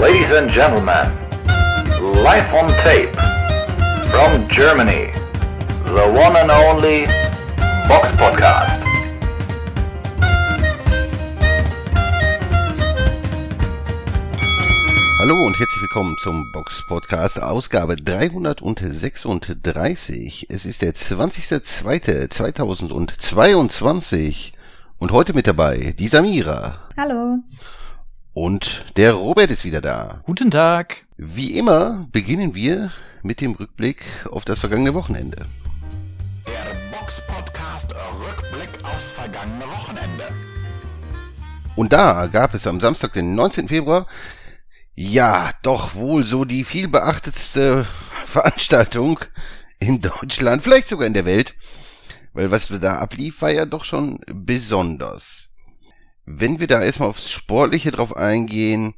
Ladies and gentlemen, live on tape from Germany, the one and only Box Podcast. Hallo und herzlich willkommen zum Box Podcast, Ausgabe 336. Es ist der 20.02.2022 und heute mit dabei die Samira. Hallo. Und der Robert ist wieder da. Guten Tag. Wie immer beginnen wir mit dem Rückblick auf das vergangene Wochenende. Der Box Podcast Rückblick aufs vergangene Wochenende. Und da gab es am Samstag, den 19. Februar, ja, doch wohl so die viel beachtetste Veranstaltung in Deutschland, vielleicht sogar in der Welt, weil was da ablief, war ja doch schon besonders. Wenn wir da erstmal aufs Sportliche drauf eingehen,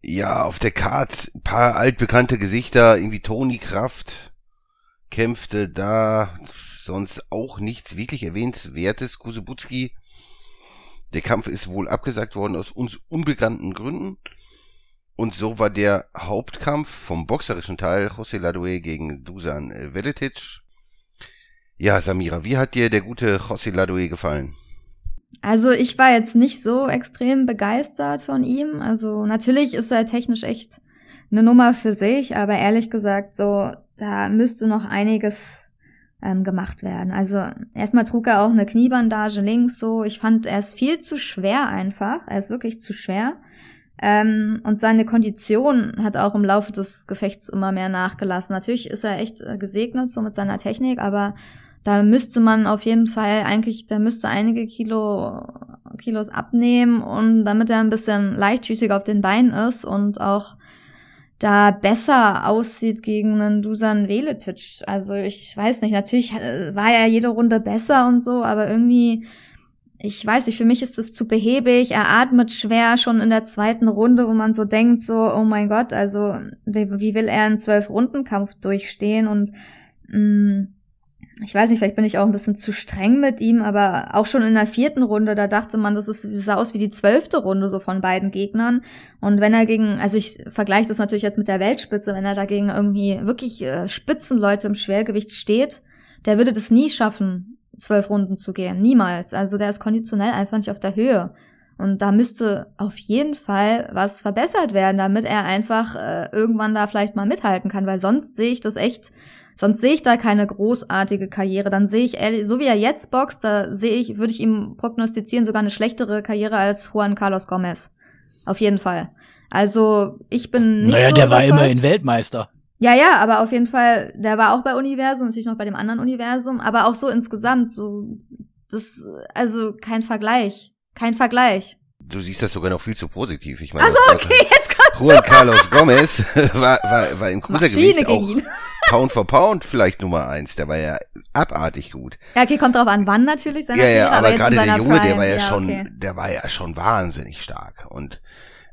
ja, auf der Karte ein paar altbekannte Gesichter, irgendwie Toni Kraft kämpfte da, sonst auch nichts wirklich erwähnenswertes. Kusebutski, der Kampf ist wohl abgesagt worden aus uns unbekannten Gründen. Und so war der Hauptkampf vom boxerischen Teil José Ladue gegen Dusan Veletic. Ja, Samira, wie hat dir der gute José Ladue gefallen? Also ich war jetzt nicht so extrem begeistert von ihm. Also natürlich ist er technisch echt eine Nummer für sich, aber ehrlich gesagt, so da müsste noch einiges ähm, gemacht werden. Also erstmal trug er auch eine Kniebandage links so. Ich fand, er ist viel zu schwer einfach. Er ist wirklich zu schwer. Ähm, und seine Kondition hat auch im Laufe des Gefechts immer mehr nachgelassen. Natürlich ist er echt äh, gesegnet so mit seiner Technik, aber da müsste man auf jeden Fall eigentlich, da müsste einige Kilo, Kilos abnehmen und damit er ein bisschen leichtfüßiger auf den Beinen ist und auch da besser aussieht gegen einen Dusan Veletic. Also ich weiß nicht, natürlich äh, war er jede Runde besser und so, aber irgendwie, ich weiß nicht, für mich ist es zu behäbig. Er atmet schwer schon in der zweiten Runde, wo man so denkt, so, oh mein Gott, also wie, wie will er einen Zwölf-Runden-Kampf durchstehen und mh, mm, ich weiß nicht, vielleicht bin ich auch ein bisschen zu streng mit ihm, aber auch schon in der vierten Runde, da dachte man, das ist, sah aus wie die zwölfte Runde so von beiden Gegnern. Und wenn er gegen, also ich vergleiche das natürlich jetzt mit der Weltspitze, wenn er dagegen irgendwie wirklich äh, Spitzenleute im Schwergewicht steht, der würde das nie schaffen, zwölf Runden zu gehen. Niemals. Also der ist konditionell einfach nicht auf der Höhe. Und da müsste auf jeden Fall was verbessert werden, damit er einfach äh, irgendwann da vielleicht mal mithalten kann, weil sonst sehe ich das echt Sonst sehe ich da keine großartige Karriere. Dann sehe ich, ehrlich, so wie er jetzt boxt, da sehe ich, würde ich ihm prognostizieren, sogar eine schlechtere Karriere als Juan Carlos Gomez. Auf jeden Fall. Also, ich bin nicht. Naja, so der war überzeugt. immerhin Weltmeister. Ja, ja, aber auf jeden Fall, der war auch bei Universum, natürlich noch bei dem anderen Universum, aber auch so insgesamt, so, das, also kein Vergleich. Kein Vergleich. Du siehst das sogar noch viel zu positiv. Ich meine, Also okay, jetzt Juan Carlos Gomez war, war, war im Cruisergewicht auch. Pound for Pound vielleicht Nummer eins. Der war ja abartig gut. Ja, okay, kommt drauf an, wann natürlich seine Ja, ja, aber in gerade der Junge, der Prime. war ja, schon, okay. der war ja schon wahnsinnig stark. Und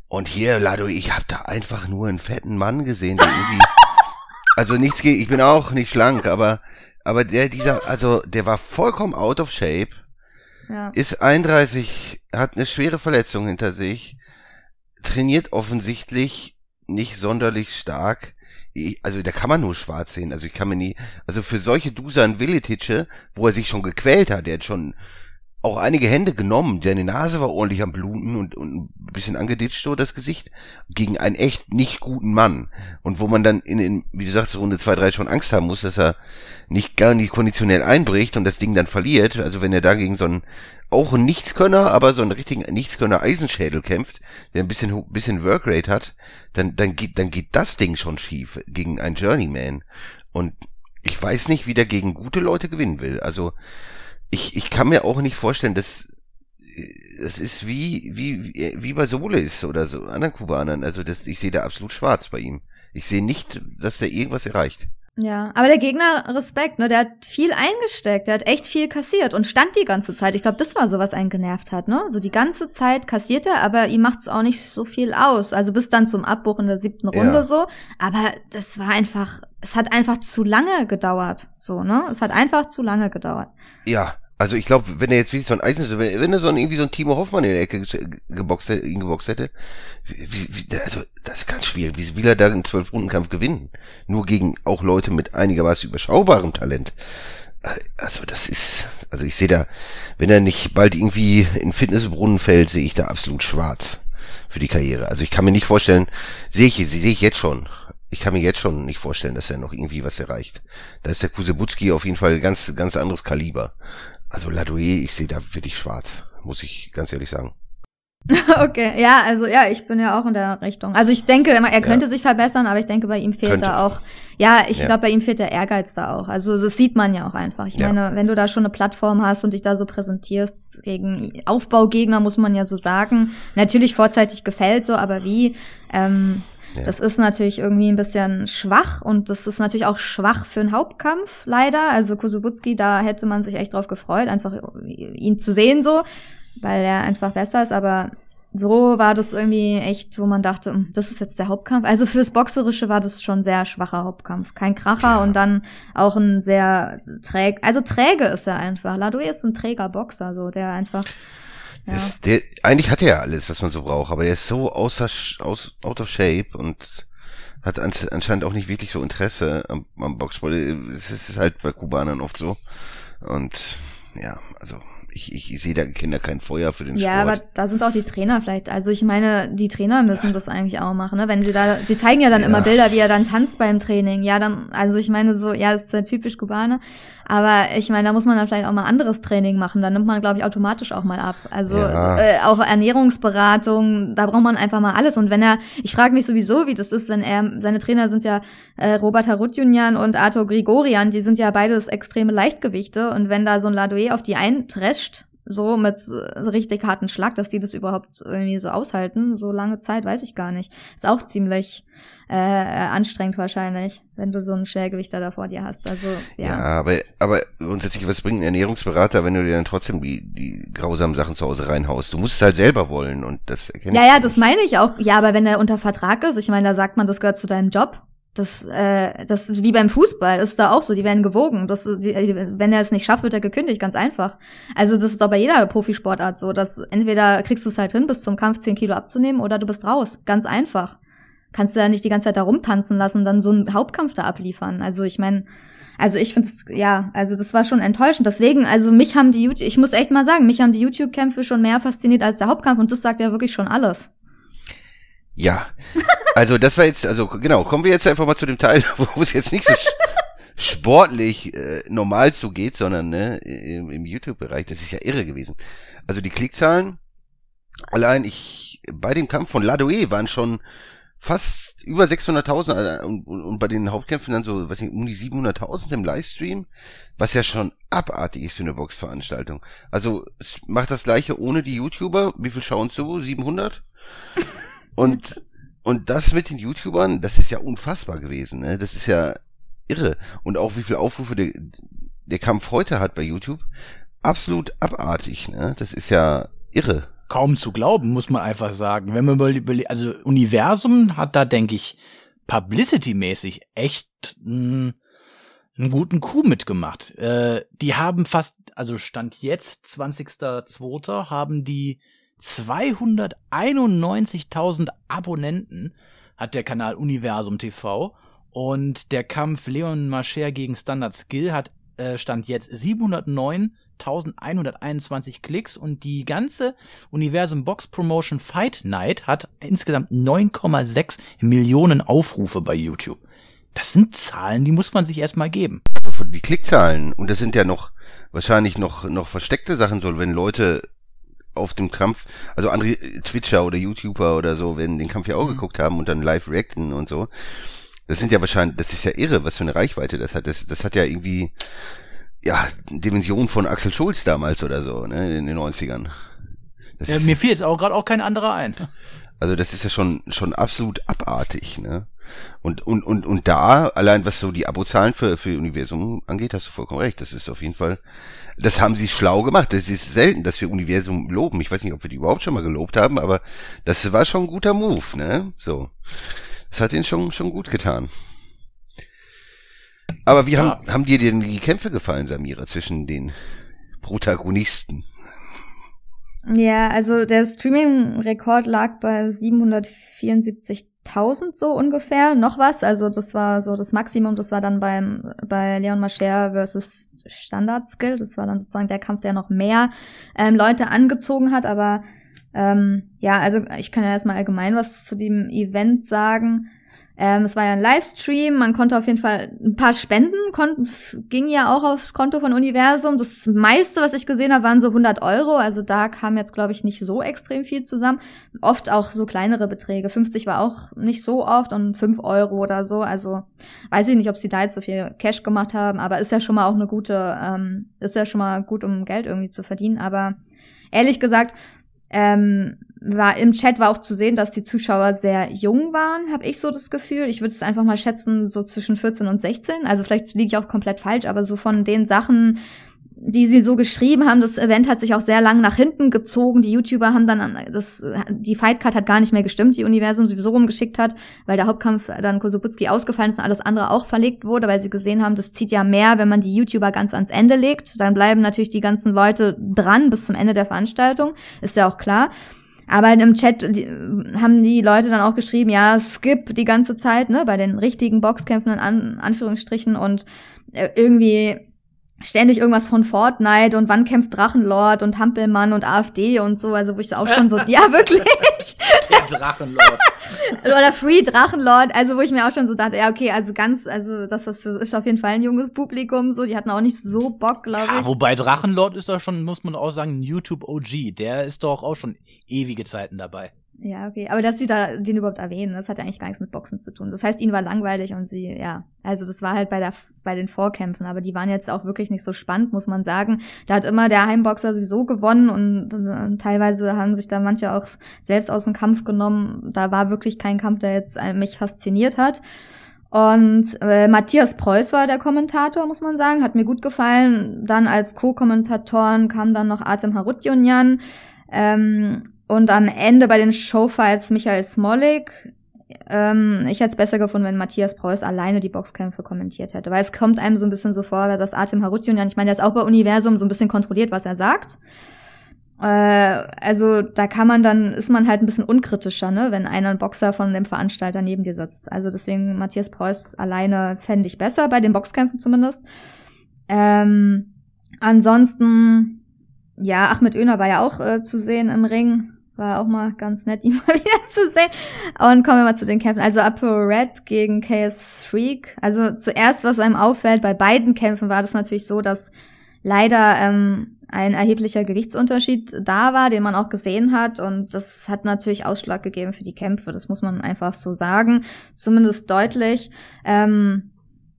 und hier, Lado, ich habe da einfach nur einen fetten Mann gesehen, der irgendwie, also nichts gegen, ich bin auch nicht schlank, aber aber der dieser, also der war vollkommen out of shape, Ja. ist 31, hat eine schwere Verletzung hinter sich, trainiert offensichtlich nicht sonderlich stark. Also da kann man nur schwarz sehen. Also ich kann mir nie, also für solche Dusan Villetice, wo er sich schon gequält hat, der hat schon auch einige Hände genommen, seine Nase war ordentlich am Bluten und, und ein bisschen angeditscht so das Gesicht, gegen einen echt nicht guten Mann. Und wo man dann in, in wie du sagst, Runde 2, 3 schon Angst haben muss, dass er nicht gar nicht konditionell einbricht und das Ding dann verliert. Also wenn er dagegen so einen, auch einen Nichtskönner, aber so einen richtigen Nichtskönner Eisenschädel kämpft, der ein bisschen, bisschen Workrate hat, dann, dann geht, dann geht das Ding schon schief gegen einen Journeyman. Und ich weiß nicht, wie der gegen gute Leute gewinnen will. Also, ich, ich kann mir auch nicht vorstellen, dass das ist wie, wie, wie bei Solis oder so anderen Kubanern. Also das, ich sehe da absolut schwarz bei ihm. Ich sehe nicht, dass der irgendwas erreicht. Ja, aber der Gegner, Respekt, ne, der hat viel eingesteckt, der hat echt viel kassiert und stand die ganze Zeit. Ich glaube, das war so, was einen genervt hat, ne? So die ganze Zeit kassiert er, aber ihm macht's auch nicht so viel aus. Also bis dann zum Abbruch in der siebten Ja. Runde so. Aber das war einfach, es hat einfach zu lange gedauert, so, ne? Es hat einfach zu lange gedauert. Ja, Also ich glaube, wenn er jetzt wirklich so ein Eisen, wenn, wenn er so ein, irgendwie so ein Timo Hoffmann in der Ecke geboxt hätte, ihn geboxt hätte, wie, wie, also das ist ganz schwierig. Wie will er da einen Zwölf-Runden-Kampf gewinnen? Nur gegen auch Leute mit einigermaßen überschaubarem Talent. Äh, Also das ist, also ich sehe da, wenn er nicht bald irgendwie in Fitnessbrunnen fällt, sehe ich da absolut schwarz für die Karriere. Also ich kann mir nicht vorstellen, sehe ich, sehe ich jetzt schon. Ich kann mir jetzt schon nicht vorstellen, dass er noch irgendwie was erreicht. Da ist der Kusebutski auf jeden Fall ganz, ganz anderes Kaliber. Also Ladoe, ich sehe da wirklich schwarz, muss ich ganz ehrlich sagen. okay, ja, also ja, ich bin ja auch in der Richtung. Also ich denke, er könnte ja. sich verbessern, aber ich denke, bei ihm fehlt könnte. da auch, ja, ich ja. glaube, bei ihm fehlt der Ehrgeiz da auch. Also das sieht man ja auch einfach. Ich ja. meine, wenn du da schon eine Plattform hast und dich da so präsentierst gegen Aufbaugegner, muss man ja so sagen. Natürlich vorzeitig gefällt so, aber wie? Ähm, ja. Das ist natürlich irgendwie ein bisschen schwach und das ist natürlich auch schwach für einen Hauptkampf, leider. Also Kusubutski, da hätte man sich echt drauf gefreut, einfach ihn zu sehen so, weil er einfach besser ist, aber so war das irgendwie echt, wo man dachte, hm, das ist jetzt der Hauptkampf. Also fürs Boxerische war das schon sehr schwacher Hauptkampf. Kein Kracher ja. und dann auch ein sehr träg, also träge ist er einfach. Ladoué ist ein träger Boxer, so, der einfach ja. Ist der, eigentlich hat er ja alles, was man so braucht, aber der ist so außer, aus, out of shape und hat anscheinend auch nicht wirklich so Interesse am, am Boxsport. Es ist halt bei Kubanern oft so. Und ja, also ich, ich, ich sehe da Kinder kein Feuer für den ja, Sport. Ja, aber da sind auch die Trainer vielleicht. Also ich meine, die Trainer müssen ja. das eigentlich auch machen, ne? Wenn sie da, sie zeigen ja dann ja. immer Bilder, wie er dann tanzt beim Training. Ja, dann, also ich meine so, ja, das ist ja typisch Kubaner. Aber ich meine, da muss man dann vielleicht auch mal anderes Training machen. Da nimmt man, glaube ich, automatisch auch mal ab. Also ja. äh, auch Ernährungsberatung, da braucht man einfach mal alles. Und wenn er, ich frage mich sowieso, wie das ist, wenn er, seine Trainer sind ja äh, Robert Harutjunjan und Arthur Grigorian, die sind ja beides extreme Leichtgewichte. Und wenn da so ein Ladoe auf die eintrescht, so mit richtig harten Schlag, dass die das überhaupt irgendwie so aushalten. So lange Zeit, weiß ich gar nicht. Ist auch ziemlich äh, anstrengend wahrscheinlich, wenn du so einen Schwergewichter da vor dir hast. Also ja. Ja, aber aber grundsätzlich was bringt ein Ernährungsberater, wenn du dir dann trotzdem die die grausamen Sachen zu Hause reinhaust? Du musst es halt selber wollen und das erkenne Ja, ja, das meine ich auch. Ja, aber wenn er unter Vertrag ist, ich meine, da sagt man, das gehört zu deinem Job das, äh, das wie beim Fußball, das ist da auch so, die werden gewogen. Das, die, wenn er es nicht schafft, wird er gekündigt, ganz einfach. Also das ist doch bei jeder Profisportart so, dass entweder kriegst du es halt hin, bis zum Kampf 10 Kilo abzunehmen oder du bist raus. Ganz einfach. Kannst du ja nicht die ganze Zeit da rumtanzen lassen, dann so einen Hauptkampf da abliefern. Also ich meine, also ich finde ja, also das war schon enttäuschend. Deswegen, also mich haben die YouTube, ich muss echt mal sagen, mich haben die YouTube-Kämpfe schon mehr fasziniert als der Hauptkampf und das sagt ja wirklich schon alles. Ja, also das war jetzt, also genau, kommen wir jetzt einfach mal zu dem Teil, wo es jetzt nicht so sportlich äh, normal zugeht, sondern ne, im, im YouTube-Bereich. Das ist ja irre gewesen. Also die Klickzahlen, allein ich, bei dem Kampf von Ladoe waren schon fast über 600.000 äh, und, und, und bei den Hauptkämpfen dann so, was nicht, um die 700.000 im Livestream, was ja schon abartig ist für eine Boxveranstaltung. Also macht das gleiche ohne die YouTuber. Wie viel schauen zu? 700? Und, und das mit den YouTubern, das ist ja unfassbar gewesen, ne? Das ist ja irre. Und auch wie viel Aufrufe der, der Kampf heute hat bei YouTube, absolut abartig, ne? Das ist ja irre. Kaum zu glauben, muss man einfach sagen. Wenn man über, also Universum hat da, denke ich, publicity-mäßig echt einen, einen guten Coup mitgemacht. Äh, die haben fast, also Stand jetzt, 20.02., haben die 291.000 Abonnenten hat der Kanal Universum TV und der Kampf Leon Mascher gegen Standard Skill hat äh, stand jetzt 709.121 Klicks und die ganze Universum Box Promotion Fight Night hat insgesamt 9,6 Millionen Aufrufe bei YouTube. Das sind Zahlen, die muss man sich erstmal geben. Die Klickzahlen und das sind ja noch wahrscheinlich noch noch versteckte Sachen so, wenn Leute auf dem Kampf, also andere Twitcher oder YouTuber oder so, wenn den Kampf ja auch mhm. geguckt haben und dann live reacten und so. Das sind ja wahrscheinlich, das ist ja irre, was für eine Reichweite das hat. Das, das hat ja irgendwie, ja, Dimension von Axel Schulz damals oder so, ne, in den 90ern. Ja, mir fiel jetzt auch gerade auch kein anderer ein. Also das ist ja schon, schon absolut abartig, ne? Und, und, und, und da, allein was so die Abozahlen für, für Universum angeht, hast du vollkommen recht. Das ist auf jeden Fall, das haben sie schlau gemacht. Das ist selten, dass wir Universum loben. Ich weiß nicht, ob wir die überhaupt schon mal gelobt haben, aber das war schon ein guter Move, ne? So. Das hat ihnen schon, schon gut getan. Aber wie ja. haben, haben dir denn die Kämpfe gefallen, Samira, zwischen den Protagonisten. Ja, also der Streaming-Rekord lag bei 774.000 so ungefähr, noch was. Also das war so das Maximum. Das war dann beim bei Leon Mascher versus Standard Skill. Das war dann sozusagen der Kampf, der noch mehr ähm, Leute angezogen hat. Aber ähm, ja, also ich kann ja erstmal allgemein was zu dem Event sagen. Ähm, es war ja ein Livestream, man konnte auf jeden Fall ein paar Spenden, konnten, ging ja auch aufs Konto von Universum. Das meiste, was ich gesehen habe, waren so 100 Euro. Also da kam jetzt, glaube ich, nicht so extrem viel zusammen. Oft auch so kleinere Beträge. 50 war auch nicht so oft und 5 Euro oder so. Also weiß ich nicht, ob sie da jetzt so viel Cash gemacht haben, aber ist ja schon mal auch eine gute, ähm, ist ja schon mal gut, um Geld irgendwie zu verdienen. Aber ehrlich gesagt, ähm, war im Chat war auch zu sehen, dass die Zuschauer sehr jung waren, habe ich so das Gefühl. Ich würde es einfach mal schätzen, so zwischen 14 und 16. Also vielleicht liege ich auch komplett falsch, aber so von den Sachen, die sie so geschrieben haben, das Event hat sich auch sehr lang nach hinten gezogen. Die YouTuber haben dann das, die Fightcard hat gar nicht mehr gestimmt, die Universum sowieso rumgeschickt hat, weil der Hauptkampf dann Kosoputski ausgefallen ist und alles andere auch verlegt wurde, weil sie gesehen haben, das zieht ja mehr, wenn man die YouTuber ganz ans Ende legt. Dann bleiben natürlich die ganzen Leute dran bis zum Ende der Veranstaltung, ist ja auch klar. Aber im Chat haben die Leute dann auch geschrieben, ja, skip die ganze Zeit, ne, bei den richtigen Boxkämpfen in An Anführungsstrichen und äh, irgendwie ständig irgendwas von Fortnite und wann kämpft Drachenlord und Hampelmann und AfD und so, also wo ich auch schon so, ja wirklich. Der Drachenlord. Oder Free Drachenlord, also wo ich mir auch schon so dachte, ja okay, also ganz, also das, das ist auf jeden Fall ein junges Publikum, so, die hatten auch nicht so Bock, glaube Ja, ich. wobei Drachenlord ist doch schon, muss man auch sagen, ein YouTube OG. Der ist doch auch schon ewige Zeiten dabei. Ja, okay. Aber dass sie da den überhaupt erwähnen, das hat ja eigentlich gar nichts mit Boxen zu tun. Das heißt, ihnen war langweilig und sie, ja, also das war halt bei der bei den Vorkämpfen, aber die waren jetzt auch wirklich nicht so spannend, muss man sagen. Da hat immer der Heimboxer sowieso gewonnen und, und teilweise haben sich da manche auch selbst aus dem Kampf genommen. Da war wirklich kein Kampf, der jetzt mich fasziniert hat. Und äh, Matthias Preuß war der Kommentator, muss man sagen, hat mir gut gefallen. Dann als Co-Kommentatoren kam dann noch Artem Harutjunjan. Ähm, und am Ende bei den Showfights Michael Smolik. Ähm, ich hätte es besser gefunden, wenn Matthias Preuß alleine die Boxkämpfe kommentiert hätte. Weil es kommt einem so ein bisschen so vor, dass Artem Harutjunjan, ich meine, der ist auch bei Universum so ein bisschen kontrolliert, was er sagt. Äh, also da kann man dann, ist man halt ein bisschen unkritischer, ne, wenn einer ein Boxer von dem Veranstalter neben dir sitzt. Also deswegen Matthias Preuß alleine fände ich besser, bei den Boxkämpfen zumindest. Ähm, ansonsten, ja, Ahmed Öner war ja auch äh, zu sehen im Ring. War auch mal ganz nett, ihn mal wieder zu sehen. Und kommen wir mal zu den Kämpfen. Also Upper Red gegen KS Freak. Also zuerst, was einem auffällt, bei beiden Kämpfen war das natürlich so, dass leider ähm, ein erheblicher Gewichtsunterschied da war, den man auch gesehen hat. Und das hat natürlich Ausschlag gegeben für die Kämpfe. Das muss man einfach so sagen. Zumindest deutlich. Ähm,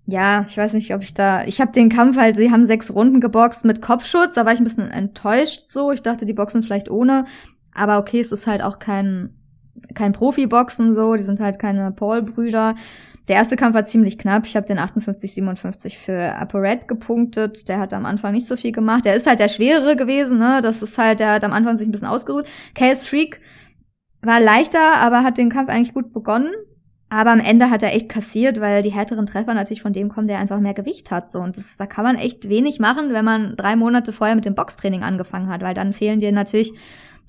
ja, ich weiß nicht, ob ich da. Ich habe den Kampf halt, sie haben sechs Runden geboxt mit Kopfschutz, da war ich ein bisschen enttäuscht so. Ich dachte, die boxen vielleicht ohne. Aber okay, es ist halt auch kein, kein Profi-Boxen so, die sind halt keine Paul-Brüder. Der erste Kampf war ziemlich knapp. Ich habe den 58-57 für ApoRed gepunktet. Der hat am Anfang nicht so viel gemacht. Der ist halt der schwerere gewesen, ne? Das ist halt, der hat am Anfang sich ein bisschen ausgeruht. Chaos Freak war leichter, aber hat den Kampf eigentlich gut begonnen. Aber am Ende hat er echt kassiert, weil die härteren Treffer natürlich von dem kommen, der einfach mehr Gewicht hat. So. Und das, da kann man echt wenig machen, wenn man drei Monate vorher mit dem Boxtraining angefangen hat, weil dann fehlen dir natürlich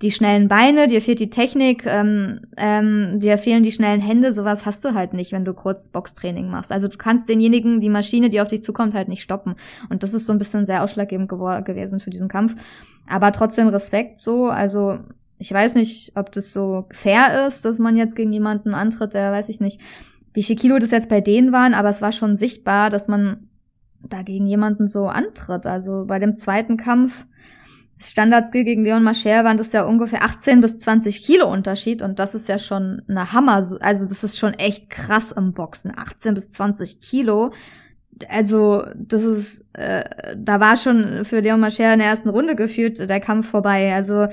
die schnellen Beine, dir fehlt die Technik, ähm, ähm, dir fehlen die schnellen Hände, sowas hast du halt nicht, wenn du kurz Boxtraining machst. Also du kannst denjenigen, die Maschine, die auf dich zukommt, halt nicht stoppen. Und das ist so ein bisschen sehr ausschlaggebend gewesen für diesen Kampf. Aber trotzdem Respekt so, also ich weiß nicht, ob das so fair ist, dass man jetzt gegen jemanden antritt, der weiß ich nicht, wie viel Kilo das jetzt bei denen waren, aber es war schon sichtbar, dass man da gegen jemanden so antritt. Also bei dem zweiten Kampf, Standardskill gegen Leon Mascher waren das ja ungefähr 18 bis 20 Kilo Unterschied und das ist ja schon eine Hammer, also das ist schon echt krass im Boxen, 18 bis 20 Kilo. Also das ist, äh, da war schon für Leon Mascher in der ersten Runde gefühlt der Kampf vorbei. Also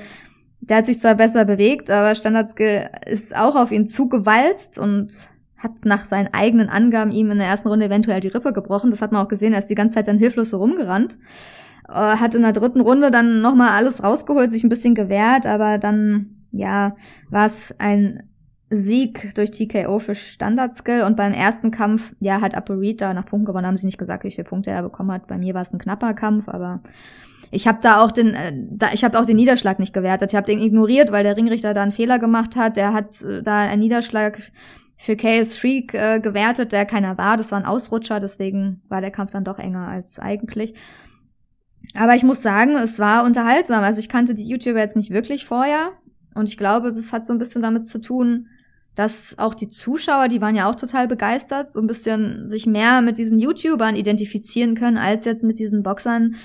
der hat sich zwar besser bewegt, aber Standardskill ist auch auf ihn zugewalzt und hat nach seinen eigenen Angaben ihm in der ersten Runde eventuell die Rippe gebrochen. Das hat man auch gesehen, er ist die ganze Zeit dann hilflos so rumgerannt. Äh, hat in der dritten Runde dann nochmal alles rausgeholt, sich ein bisschen gewehrt, aber dann, ja, war es ein Sieg durch TKO für Standard-Skill und beim ersten Kampf, ja, hat Aperita nach Punkten gewonnen, haben sie nicht gesagt, wie viele Punkte er bekommen hat. Bei mir war es ein knapper Kampf, aber ich habe da auch den, äh, da, ich habe auch den Niederschlag nicht gewertet. Ich habe den ignoriert, weil der Ringrichter da einen Fehler gemacht hat. Der hat äh, da einen Niederschlag für KS Freak äh, gewertet, der keiner war. Das war ein Ausrutscher, deswegen war der Kampf dann doch enger als eigentlich. Aber ich muss sagen, es war unterhaltsam. Also ich kannte die YouTuber jetzt nicht wirklich vorher. Und ich glaube, das hat so ein bisschen damit zu tun, dass auch die Zuschauer, die waren ja auch total begeistert, so ein bisschen sich mehr mit diesen YouTubern identifizieren können, als jetzt mit diesen Boxern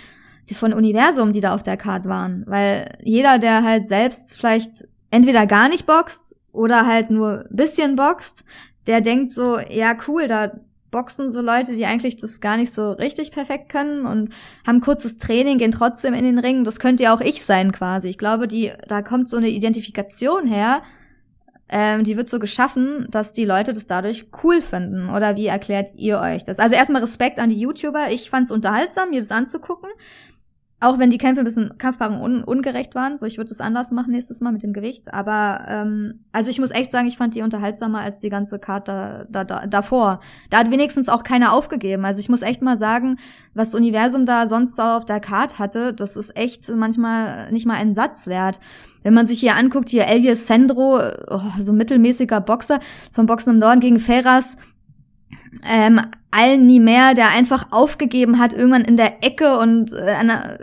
von Universum, die da auf der Card waren. Weil jeder, der halt selbst vielleicht entweder gar nicht boxt oder halt nur bisschen boxt, der denkt so, ja cool, da boxen so Leute, die eigentlich das gar nicht so richtig perfekt können und haben kurzes Training, gehen trotzdem in den Ring. Das könnte ja auch ich sein quasi. Ich glaube, die, da kommt so eine Identifikation her, ähm, die wird so geschaffen, dass die Leute das dadurch cool finden. Oder wie erklärt ihr euch das? Also erstmal Respekt an die YouTuber. Ich fand es unterhaltsam, mir das anzugucken. Auch wenn die Kämpfe ein bisschen Kampfpaarung un ungerecht waren. So, ich würde es anders machen nächstes Mal mit dem Gewicht. Aber ähm, also ich muss echt sagen, ich fand die unterhaltsamer als die ganze Karte da, da, davor. Da hat wenigstens auch keiner aufgegeben. Also ich muss echt mal sagen, was das Universum da sonst so auf der Karte hatte, das ist echt manchmal nicht mal ein Satz wert. Wenn man sich hier anguckt, hier Elvius Sendro, oh, so mittelmäßiger Boxer vom Boxen im Norden gegen Ferras, ähm, allen nie mehr, der einfach aufgegeben hat, irgendwann in der Ecke und äh,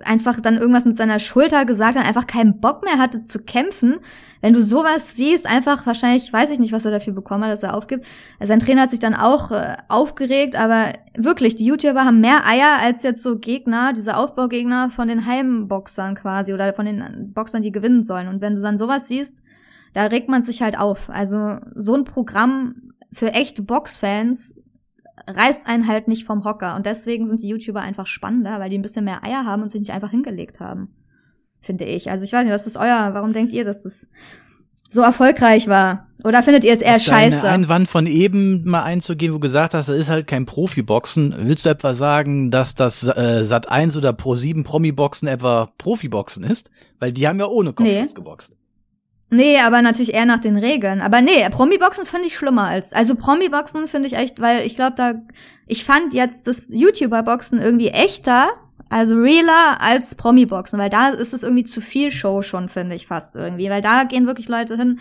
einfach dann irgendwas mit seiner Schulter gesagt hat, einfach keinen Bock mehr hatte zu kämpfen. Wenn du sowas siehst, einfach wahrscheinlich, weiß ich nicht, was er dafür bekommen hat, dass er aufgibt. Also sein Trainer hat sich dann auch äh, aufgeregt, aber wirklich, die YouTuber haben mehr Eier als jetzt so Gegner, diese Aufbaugegner von den Heimboxern quasi oder von den Boxern, die gewinnen sollen. Und wenn du dann sowas siehst, da regt man sich halt auf. Also so ein Programm für echte Boxfans reißt einen halt nicht vom Hocker. Und deswegen sind die YouTuber einfach spannender, weil die ein bisschen mehr Eier haben und sich nicht einfach hingelegt haben. Finde ich. Also ich weiß nicht, was ist euer, warum denkt ihr, dass das so erfolgreich war? Oder findet ihr es eher Auf scheiße? Einwand von eben mal einzugehen, wo du gesagt hast, das ist halt kein Profiboxen. Willst du etwa sagen, dass das äh, Sat 1 oder Pro 7 Promi-Boxen etwa Profiboxen ist? Weil die haben ja ohne Kopfschutz Nee. geboxt. Nee, aber natürlich eher nach den Regeln. Aber nee, Promi-Boxen finde ich schlimmer als. Also Promi-Boxen finde ich echt, weil ich glaube, da. Ich fand jetzt das YouTuber-Boxen irgendwie echter, also realer als Promi-Boxen, weil da ist es irgendwie zu viel Show schon, finde ich fast irgendwie. Weil da gehen wirklich Leute hin,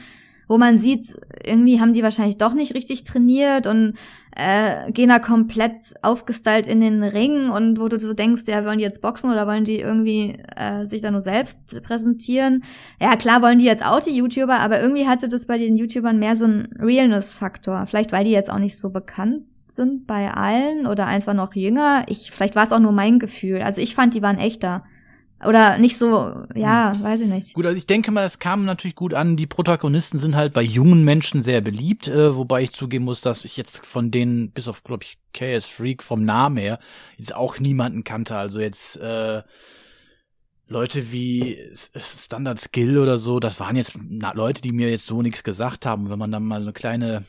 wo man sieht, irgendwie haben die wahrscheinlich doch nicht richtig trainiert und äh, gehen da komplett aufgestylt in den Ring und wo du so denkst, ja, wollen die jetzt boxen oder wollen die irgendwie äh, sich da nur selbst präsentieren? Ja, klar wollen die jetzt auch die YouTuber, aber irgendwie hatte das bei den YouTubern mehr so einen Realness-Faktor. Vielleicht, weil die jetzt auch nicht so bekannt sind bei allen oder einfach noch jünger. Ich, vielleicht war es auch nur mein Gefühl. Also ich fand, die waren echter. Oder nicht so, ja, weiß ich nicht. Gut, also ich denke mal, es kam natürlich gut an. Die Protagonisten sind halt bei jungen Menschen sehr beliebt, äh, wobei ich zugeben muss, dass ich jetzt von denen, bis auf, glaube ich, KS Freak vom Namen her, jetzt auch niemanden kannte. Also jetzt äh, Leute wie Standard Skill oder so, das waren jetzt na, Leute, die mir jetzt so nichts gesagt haben. Wenn man dann mal so eine kleine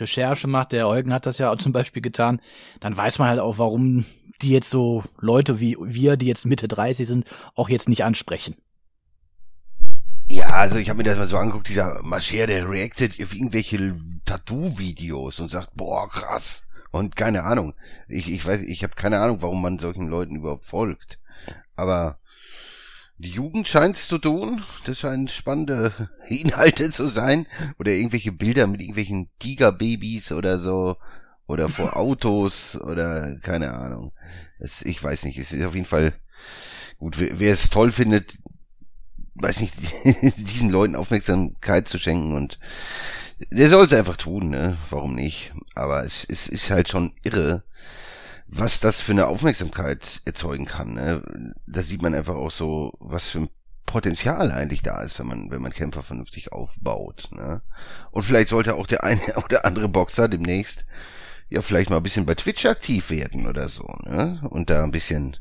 Recherche macht, der Eugen hat das ja zum Beispiel getan, dann weiß man halt auch, warum die jetzt so Leute wie wir, die jetzt Mitte 30 sind, auch jetzt nicht ansprechen. Ja, also ich habe mir das mal so angeguckt, dieser Mascher, der reactet auf irgendwelche Tattoo-Videos und sagt, boah, krass. Und keine Ahnung. Ich, ich weiß, ich habe keine Ahnung, warum man solchen Leuten überhaupt folgt. Aber die Jugend scheint's zu tun. Das scheinen spannende Inhalte zu sein. Oder irgendwelche Bilder mit irgendwelchen Tigerbabys oder so. Oder vor Autos oder keine Ahnung. Es, ich weiß nicht. Es ist auf jeden Fall gut. Wer, wer es toll findet, weiß nicht, diesen Leuten Aufmerksamkeit zu schenken und der soll es einfach tun, ne? Warum nicht? Aber es, es ist halt schon irre, was das für eine Aufmerksamkeit erzeugen kann. Ne? Da sieht man einfach auch so, was für ein Potenzial eigentlich da ist, wenn man, wenn man Kämpfer vernünftig aufbaut. Ne? Und vielleicht sollte auch der eine oder andere Boxer demnächst ja vielleicht mal ein bisschen bei Twitch aktiv werden oder so, ne? Und da ein bisschen,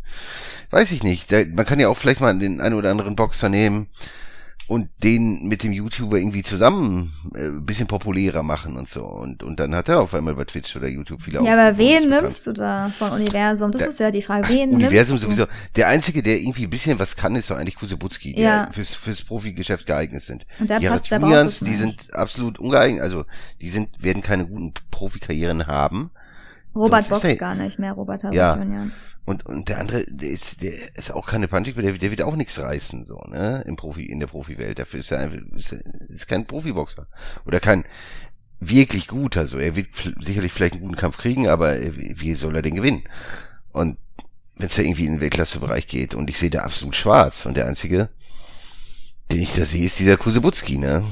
weiß ich nicht, da, man kann ja auch vielleicht mal den einen oder anderen Boxer nehmen und den mit dem YouTuber irgendwie zusammen äh, ein bisschen populärer machen und so. Und, und dann hat er auf einmal bei Twitch oder YouTube viele Ja, aber wen nimmst du da von Universum? Das Der- ist ja die Frage. Wen Universum nimmst du? sowieso. Der einzige, der irgendwie ein bisschen was kann, ist doch eigentlich Kusebutski, der Ja. fürs, fürs Profigeschäft geeignet sind. Und der die passt, es die sind absolut ungeeignet, also die sind, werden keine guten Profikarrieren haben. Robert sonst der- gar nicht mehr, Robert Hazard Ja. Junior. Und, und der andere, der ist, der ist auch keine Punching, der, der wird auch nichts reißen, so, ne, im Profi, in der Profiwelt. Dafür ist er einfach, ist, ist kein Profiboxer. Oder kein wirklich guter, so. Er wird sicherlich vielleicht einen guten Kampf kriegen, aber wie soll er den gewinnen? Und wenn es da irgendwie in den Weltklassebereich geht und ich sehe da absolut schwarz und der einzige, den ich da sehe, ist dieser Kusebutski, ne?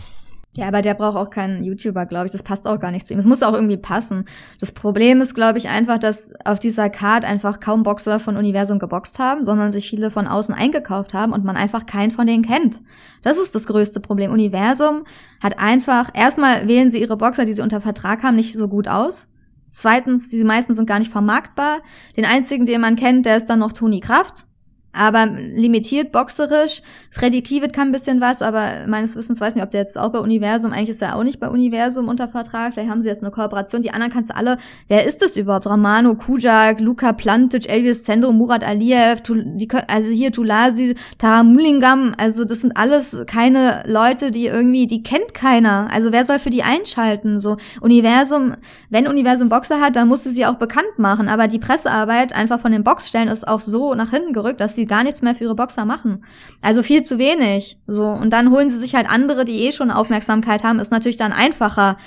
Ja, aber der braucht auch keinen YouTuber, glaube ich. Das passt auch gar nicht zu ihm. Es muss auch irgendwie passen. Das Problem ist, glaube ich, einfach, dass auf dieser Card einfach kaum Boxer von Universum geboxt haben, sondern sich viele von außen eingekauft haben und man einfach keinen von denen kennt. Das ist das größte Problem. Universum hat einfach, erstmal wählen sie ihre Boxer, die sie unter Vertrag haben, nicht so gut aus. Zweitens, die meisten sind gar nicht vermarktbar. Den einzigen, den man kennt, der ist dann noch Toni Kraft aber limitiert boxerisch. Freddy Kiewit kann ein bisschen was, aber meines Wissens weiß nicht, ob der jetzt auch bei Universum, eigentlich ist er auch nicht bei Universum unter Vertrag, vielleicht haben sie jetzt eine Kooperation. Die anderen kannst du alle, wer ist das überhaupt? Romano Kujak, Luka Plantic, Elvis Zendro, Murat Aliyev, die, also hier Tulasi, Taramulingam, also das sind alles keine Leute, die irgendwie, die kennt keiner. Also wer soll für die einschalten? So Universum, wenn Universum Boxer hat, dann musste sie auch bekannt machen, aber die Pressearbeit einfach von den Boxstellen ist auch so nach hinten gerückt, dass sie gar nichts mehr für ihre Boxer machen. Also viel zu wenig. So. Und dann holen sie sich halt andere, die eh schon Aufmerksamkeit haben, ist natürlich dann einfacher,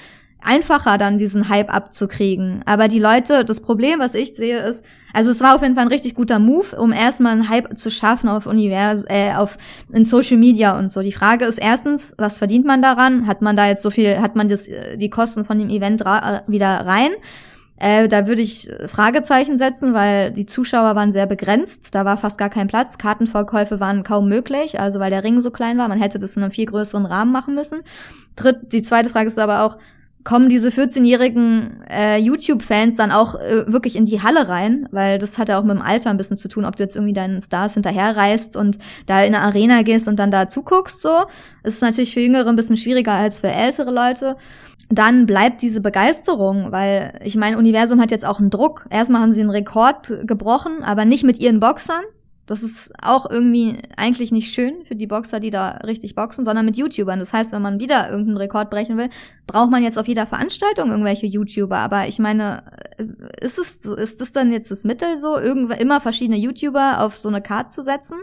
einfacher dann diesen Hype abzukriegen. Aber die Leute, das Problem, was ich sehe, ist, also es war auf jeden Fall ein richtig guter Move, um erstmal einen Hype zu schaffen auf Univers äh, auf in Social Media und so. Die Frage ist erstens, was verdient man daran? Hat man da jetzt so viel, hat man das, die Kosten von dem Event äh, wieder rein? Äh, da würde ich Fragezeichen setzen, weil die Zuschauer waren sehr begrenzt. Da war fast gar kein Platz. Kartenverkäufe waren kaum möglich, also weil der Ring so klein war. Man hätte das in einem viel größeren Rahmen machen müssen. Dritt, die zweite Frage ist aber auch, kommen diese 14-jährigen äh, YouTube-Fans dann auch äh, wirklich in die Halle rein, weil das hat ja auch mit dem Alter ein bisschen zu tun, ob du jetzt irgendwie deinen Stars hinterherreist und da in eine Arena gehst und dann da zuguckst so. Das ist natürlich für Jüngere ein bisschen schwieriger als für ältere Leute. Dann bleibt diese Begeisterung, weil ich meine, Universum hat jetzt auch einen Druck. Erstmal haben sie einen Rekord gebrochen, aber nicht mit ihren Boxern, das ist auch irgendwie eigentlich nicht schön für die Boxer, die da richtig boxen, sondern mit YouTubern. Das heißt, wenn man wieder irgendeinen Rekord brechen will, braucht man jetzt auf jeder Veranstaltung irgendwelche YouTuber. Aber ich meine, äh, ist es, ist das dann jetzt das Mittel so, irgendwann immer verschiedene YouTuber auf so eine Karte zu setzen?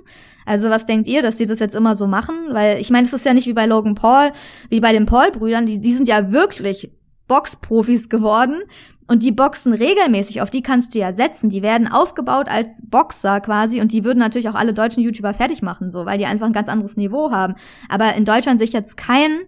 Also was denkt ihr, dass die das jetzt immer so machen? Weil ich meine, es ist ja nicht wie bei Logan Paul, wie bei den Paul-Brüdern, die, die sind ja wirklich Boxprofis geworden und die boxen regelmäßig, auf die kannst du ja setzen. Die werden aufgebaut als Boxer quasi und die würden natürlich auch alle deutschen YouTuber fertig machen, so, weil die einfach ein ganz anderes Niveau haben. Aber in Deutschland sich jetzt kein,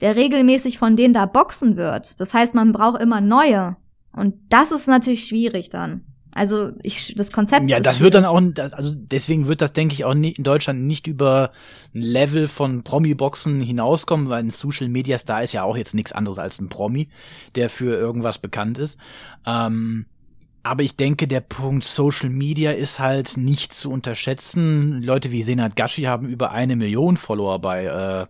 der regelmäßig von denen da boxen wird. Das heißt, man braucht immer neue. Und das ist natürlich schwierig dann. Also ich, das Konzept. Ja, das wird dann auch, also deswegen wird das, denke ich, auch in Deutschland nicht über ein Level von Promi-Boxen hinauskommen, weil ein Social Media Star ist ja auch jetzt nichts anderes als ein Promi, der für irgendwas bekannt ist. Ähm, aber ich denke, der Punkt Social Media ist halt nicht zu unterschätzen. Leute wie Senat Gashi haben über eine Million Follower bei äh,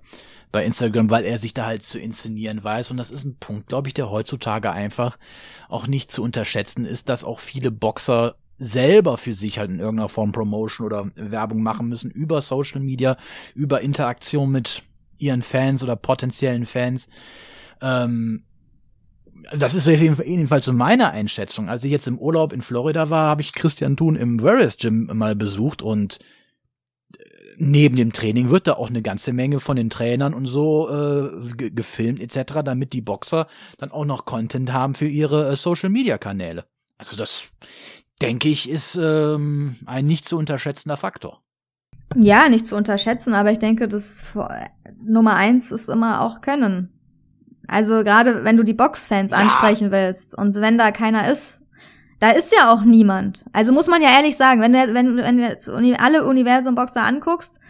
bei Instagram, weil er sich da halt zu inszenieren weiß. Und das ist ein Punkt, glaube ich, der heutzutage einfach auch nicht zu unterschätzen ist, dass auch viele Boxer selber für sich halt in irgendeiner Form Promotion oder Werbung machen müssen über Social Media, über Interaktion mit ihren Fans oder potenziellen Fans. Ähm, das ist jedenfalls so meine Einschätzung. Als ich jetzt im Urlaub in Florida war, habe ich Christian Thun im Warriors Gym mal besucht und neben dem Training wird da auch eine ganze Menge von den Trainern und so äh, gefilmt etc., damit die Boxer dann auch noch Content haben für ihre äh, Social-Media-Kanäle. Also das, denke ich, ist ähm, ein nicht zu unterschätzender Faktor. Ja, nicht zu unterschätzen, aber ich denke, das Nummer eins ist immer auch Können. Also gerade wenn du die Boxfans ja. ansprechen willst und wenn da keiner ist, da ist ja auch niemand. Also muss man ja ehrlich sagen, wenn du, wenn, wenn du jetzt alle Universum-Boxer anguckst,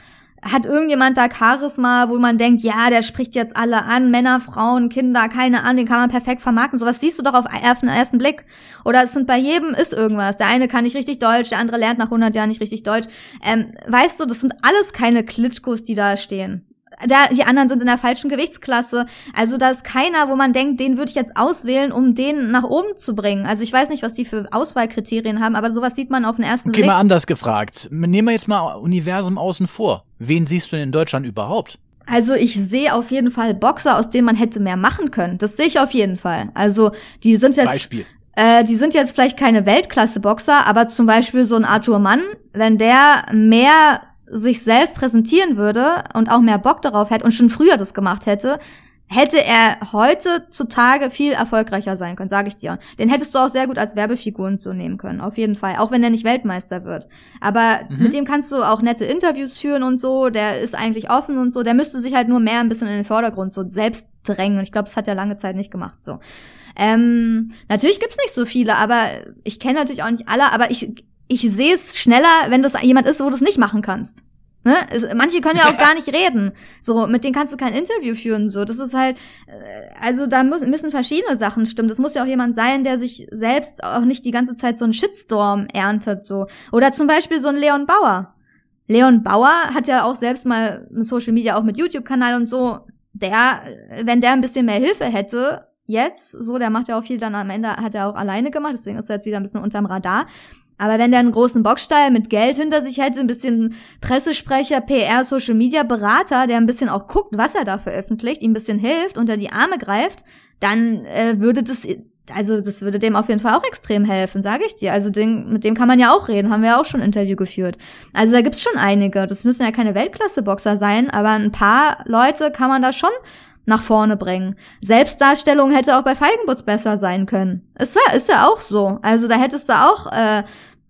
hat irgendjemand da Charisma, wo man denkt, ja, der spricht jetzt alle an, Männer, Frauen, Kinder, keine Ahnung, den kann man perfekt vermarkten. Sowas siehst du doch auf den ersten Blick. Oder es sind bei jedem ist irgendwas. Der eine kann nicht richtig Deutsch, der andere lernt nach 100 Jahren nicht richtig Deutsch. Ähm, weißt du, das sind alles keine Klitschkos, die da stehen da, die anderen sind in der falschen Gewichtsklasse. Also da ist keiner, wo man denkt, den würde ich jetzt auswählen, um den nach oben zu bringen. Also ich weiß nicht, was die für Auswahlkriterien haben, aber sowas sieht man auf den ersten okay, Blick. Okay, mal anders gefragt. Nehmen wir jetzt mal Universum außen vor. Wen siehst du denn in Deutschland überhaupt? Also ich sehe auf jeden Fall Boxer, aus denen man hätte mehr machen können. Das sehe ich auf jeden Fall. Also die sind jetzt. Beispiel. äh, die sind jetzt vielleicht keine Weltklasse-Boxer, aber zum Beispiel so ein Arthur Mann, wenn der mehr sich selbst präsentieren würde und auch mehr Bock darauf hätte und schon früher das gemacht hätte, hätte er heutzutage viel erfolgreicher sein können, sage ich dir. Den hättest du auch sehr gut als Werbefiguren so nehmen können, auf jeden Fall, auch wenn er nicht Weltmeister wird. Aber Mhm. mit dem kannst du auch nette Interviews führen und so, der ist eigentlich offen und so, der müsste sich halt nur mehr ein bisschen in den Vordergrund so selbst drängen. Und ich glaube, das hat er lange Zeit nicht gemacht so. Ähm, natürlich gibt's nicht so viele, aber ich kenne natürlich auch nicht alle, aber ich, ich sehe es schneller, wenn das jemand ist, wo du es nicht machen kannst. Ne? Manche können ja auch gar nicht reden. So, mit denen kannst du kein Interview führen. So, das ist halt, äh, also da muss, müssen verschiedene Sachen stimmen. Das muss ja auch jemand sein, der sich selbst auch nicht die ganze Zeit so einen Shitstorm erntet. So. Oder zum Beispiel so ein Leon Bauer. Leon Bauer hat ja auch selbst mal ein Social Media auch mit YouTube-Kanal und so. Der, wenn der ein bisschen mehr Hilfe hätte, jetzt, so, der macht ja auch viel dann am Ende, hat er auch alleine gemacht, deswegen ist er jetzt wieder ein bisschen unterm Radar. Aber wenn der einen großen Boxstall mit Geld hinter sich hätte, ein bisschen Pressesprecher, PR, Social Media Berater, der ein bisschen auch guckt, was er da veröffentlicht, ihm ein bisschen hilft, unter die Arme greift, dann äh, würde das, also das würde dem auf jeden Fall auch extrem helfen, sage ich dir. Also den, mit dem kann man ja auch reden, haben wir ja auch schon ein Interview geführt. Also da gibt's schon einige. Das müssen ja keine Weltklasse-Boxer sein, aber ein paar Leute kann man da schon nach vorne bringen. Selbstdarstellung hätte auch bei Feigenbutz besser sein können. Ist ja, ist ja auch so. Also da hättest du auch, äh,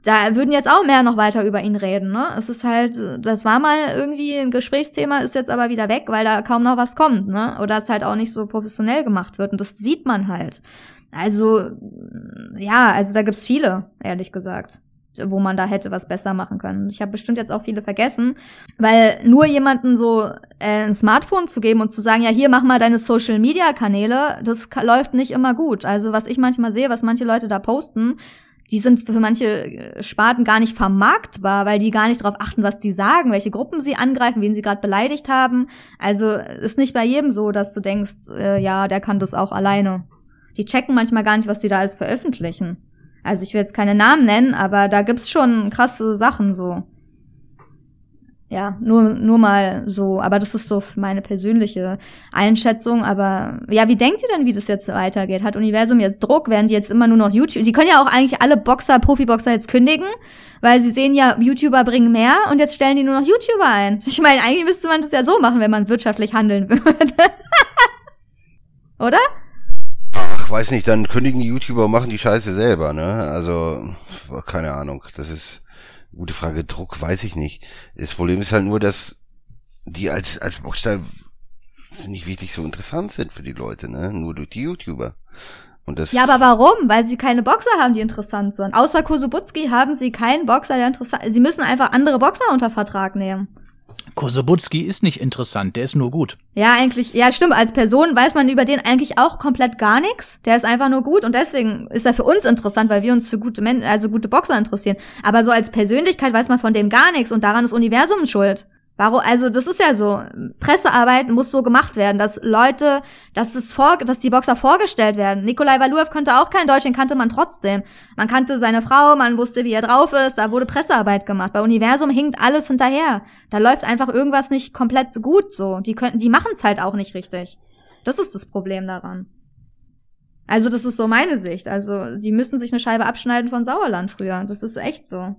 da würden jetzt auch mehr noch weiter über ihn reden, ne? Es ist halt, das war mal irgendwie ein Gesprächsthema, ist jetzt aber wieder weg, weil da kaum noch was kommt, ne? Oder es halt auch nicht so professionell gemacht wird und das sieht man halt. Also, ja, also da gibt's viele, ehrlich gesagt wo man da hätte was besser machen können. Ich habe bestimmt jetzt auch viele vergessen, weil nur jemanden so äh, ein Smartphone zu geben und zu sagen, ja, hier mach mal deine Social Media Kanäle, das läuft nicht immer gut. Also was ich manchmal sehe, was manche Leute da posten, die sind für manche Sparten gar nicht vermarktbar, weil die gar nicht darauf achten, was die sagen, welche Gruppen sie angreifen, wen sie gerade beleidigt haben. Also ist nicht bei jedem so, dass du denkst, äh, ja, der kann das auch alleine. Die checken manchmal gar nicht, was sie da alles veröffentlichen. Also ich will jetzt keine Namen nennen, aber da gibt's schon krasse Sachen so. Ja, nur, nur mal so. Aber das ist so meine persönliche Einschätzung. Aber ja, wie denkt ihr denn, wie das jetzt weitergeht? Hat Universum jetzt Druck? Werden die jetzt immer nur noch YouTube? Die können ja auch eigentlich alle Boxer, Profiboxer jetzt kündigen, weil sie sehen ja, YouTuber bringen mehr und jetzt stellen die nur noch YouTuber ein. Ich meine, eigentlich müsste man das ja so machen, wenn man wirtschaftlich handeln würde. Oder? Weiß nicht, dann kündigen die YouTuber und machen die Scheiße selber, ne? Also, keine Ahnung. Das ist gute Frage. Druck weiß ich nicht. Das Problem ist halt nur, dass die als, als Boxer nicht wirklich so interessant sind für die Leute, ne? Nur durch die YouTuber. Und das, Ja, aber warum? Weil sie keine Boxer haben, die interessant sind. Außer Kosubutski haben sie keinen Boxer, der interessant ist. Sie müssen einfach andere Boxer unter Vertrag nehmen. Kosebutski ist nicht interessant, der ist nur gut. Ja, eigentlich, ja, stimmt. Als Person weiß man über den eigentlich auch komplett gar nichts. Der ist einfach nur gut und deswegen ist er für uns interessant, weil wir uns für gute Men also gute Boxer interessieren. Aber so als Persönlichkeit weiß man von dem gar nichts und daran ist Universum schuld. Warum? Also das ist ja so. Pressearbeit muss so gemacht werden, dass Leute, dass es vor, dass die Boxer vorgestellt werden. Nikolai Valuev konnte auch kein Deutsch, den kannte man trotzdem. Man kannte seine Frau, man wusste, wie er drauf ist, da wurde Pressearbeit gemacht. Bei Universum hinkt alles hinterher. Da läuft einfach irgendwas nicht komplett gut so. Die könnten, die machen es halt auch nicht richtig. Das ist das Problem daran. Also das ist so meine Sicht. Also die müssen sich eine Scheibe abschneiden von Sauerland früher. Das ist echt so.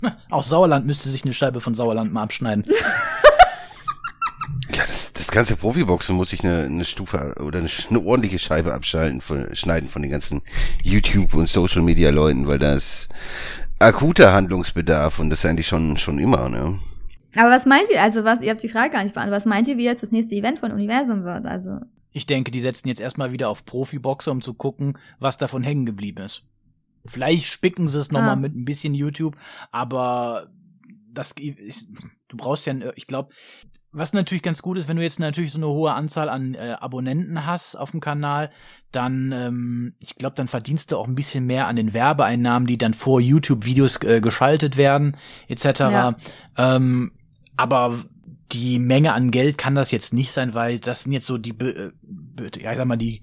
Auch Sauerland müsste sich eine Scheibe von Sauerland mal abschneiden. ja, das, das ganze Profiboxen muss ich eine, eine Stufe oder eine, eine ordentliche Scheibe abschalten, von, schneiden von den ganzen YouTube und Social Media Leuten, weil da ist akuter Handlungsbedarf und das ist eigentlich schon, schon immer, ne? Aber was meint ihr, also was, ihr habt die Frage gar nicht beantwortet, was meint ihr, wie jetzt das nächste Event von Universum wird? Also, Ich denke, die setzen jetzt erstmal wieder auf Profiboxer, um zu gucken, was davon hängen geblieben ist. Vielleicht spicken sie es nochmal Ah. mit ein bisschen YouTube, aber das ist, du brauchst ja, ich glaube, was natürlich ganz gut ist, wenn du jetzt natürlich so eine hohe Anzahl an äh, Abonnenten hast auf dem Kanal, dann, ähm, ich glaube, dann verdienst du auch ein bisschen mehr an den Werbeeinnahmen, die dann vor YouTube-Videos äh, geschaltet werden, etc. Ja. Ähm, aber die Menge an Geld kann das jetzt nicht sein, weil das sind jetzt so die, äh, ja, ich sag mal, die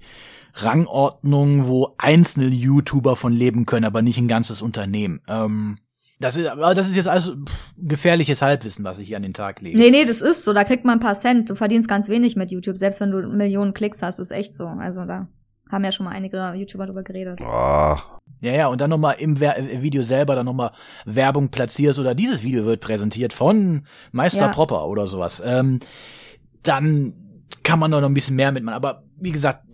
Rangordnungen, wo einzelne YouTuber von leben können, aber nicht ein ganzes Unternehmen. Ähm, das ist, aber das ist jetzt also gefährliches Halbwissen, was ich hier an den Tag lege. nee, nee, das ist so, da kriegt man ein paar Cent. Du verdienst ganz wenig mit YouTube, selbst wenn du Millionen Klicks hast, ist echt so. Also da Haben ja schon mal einige YouTuber drüber geredet. Oh, Ja, ja, und dann nochmal im Wer äh, Video selber dann nochmal Werbung platzierst oder dieses Video wird präsentiert von Meister Ja. Propper oder sowas. Ähm, dann kann man doch noch ein bisschen mehr mitmachen. Aber wie gesagt,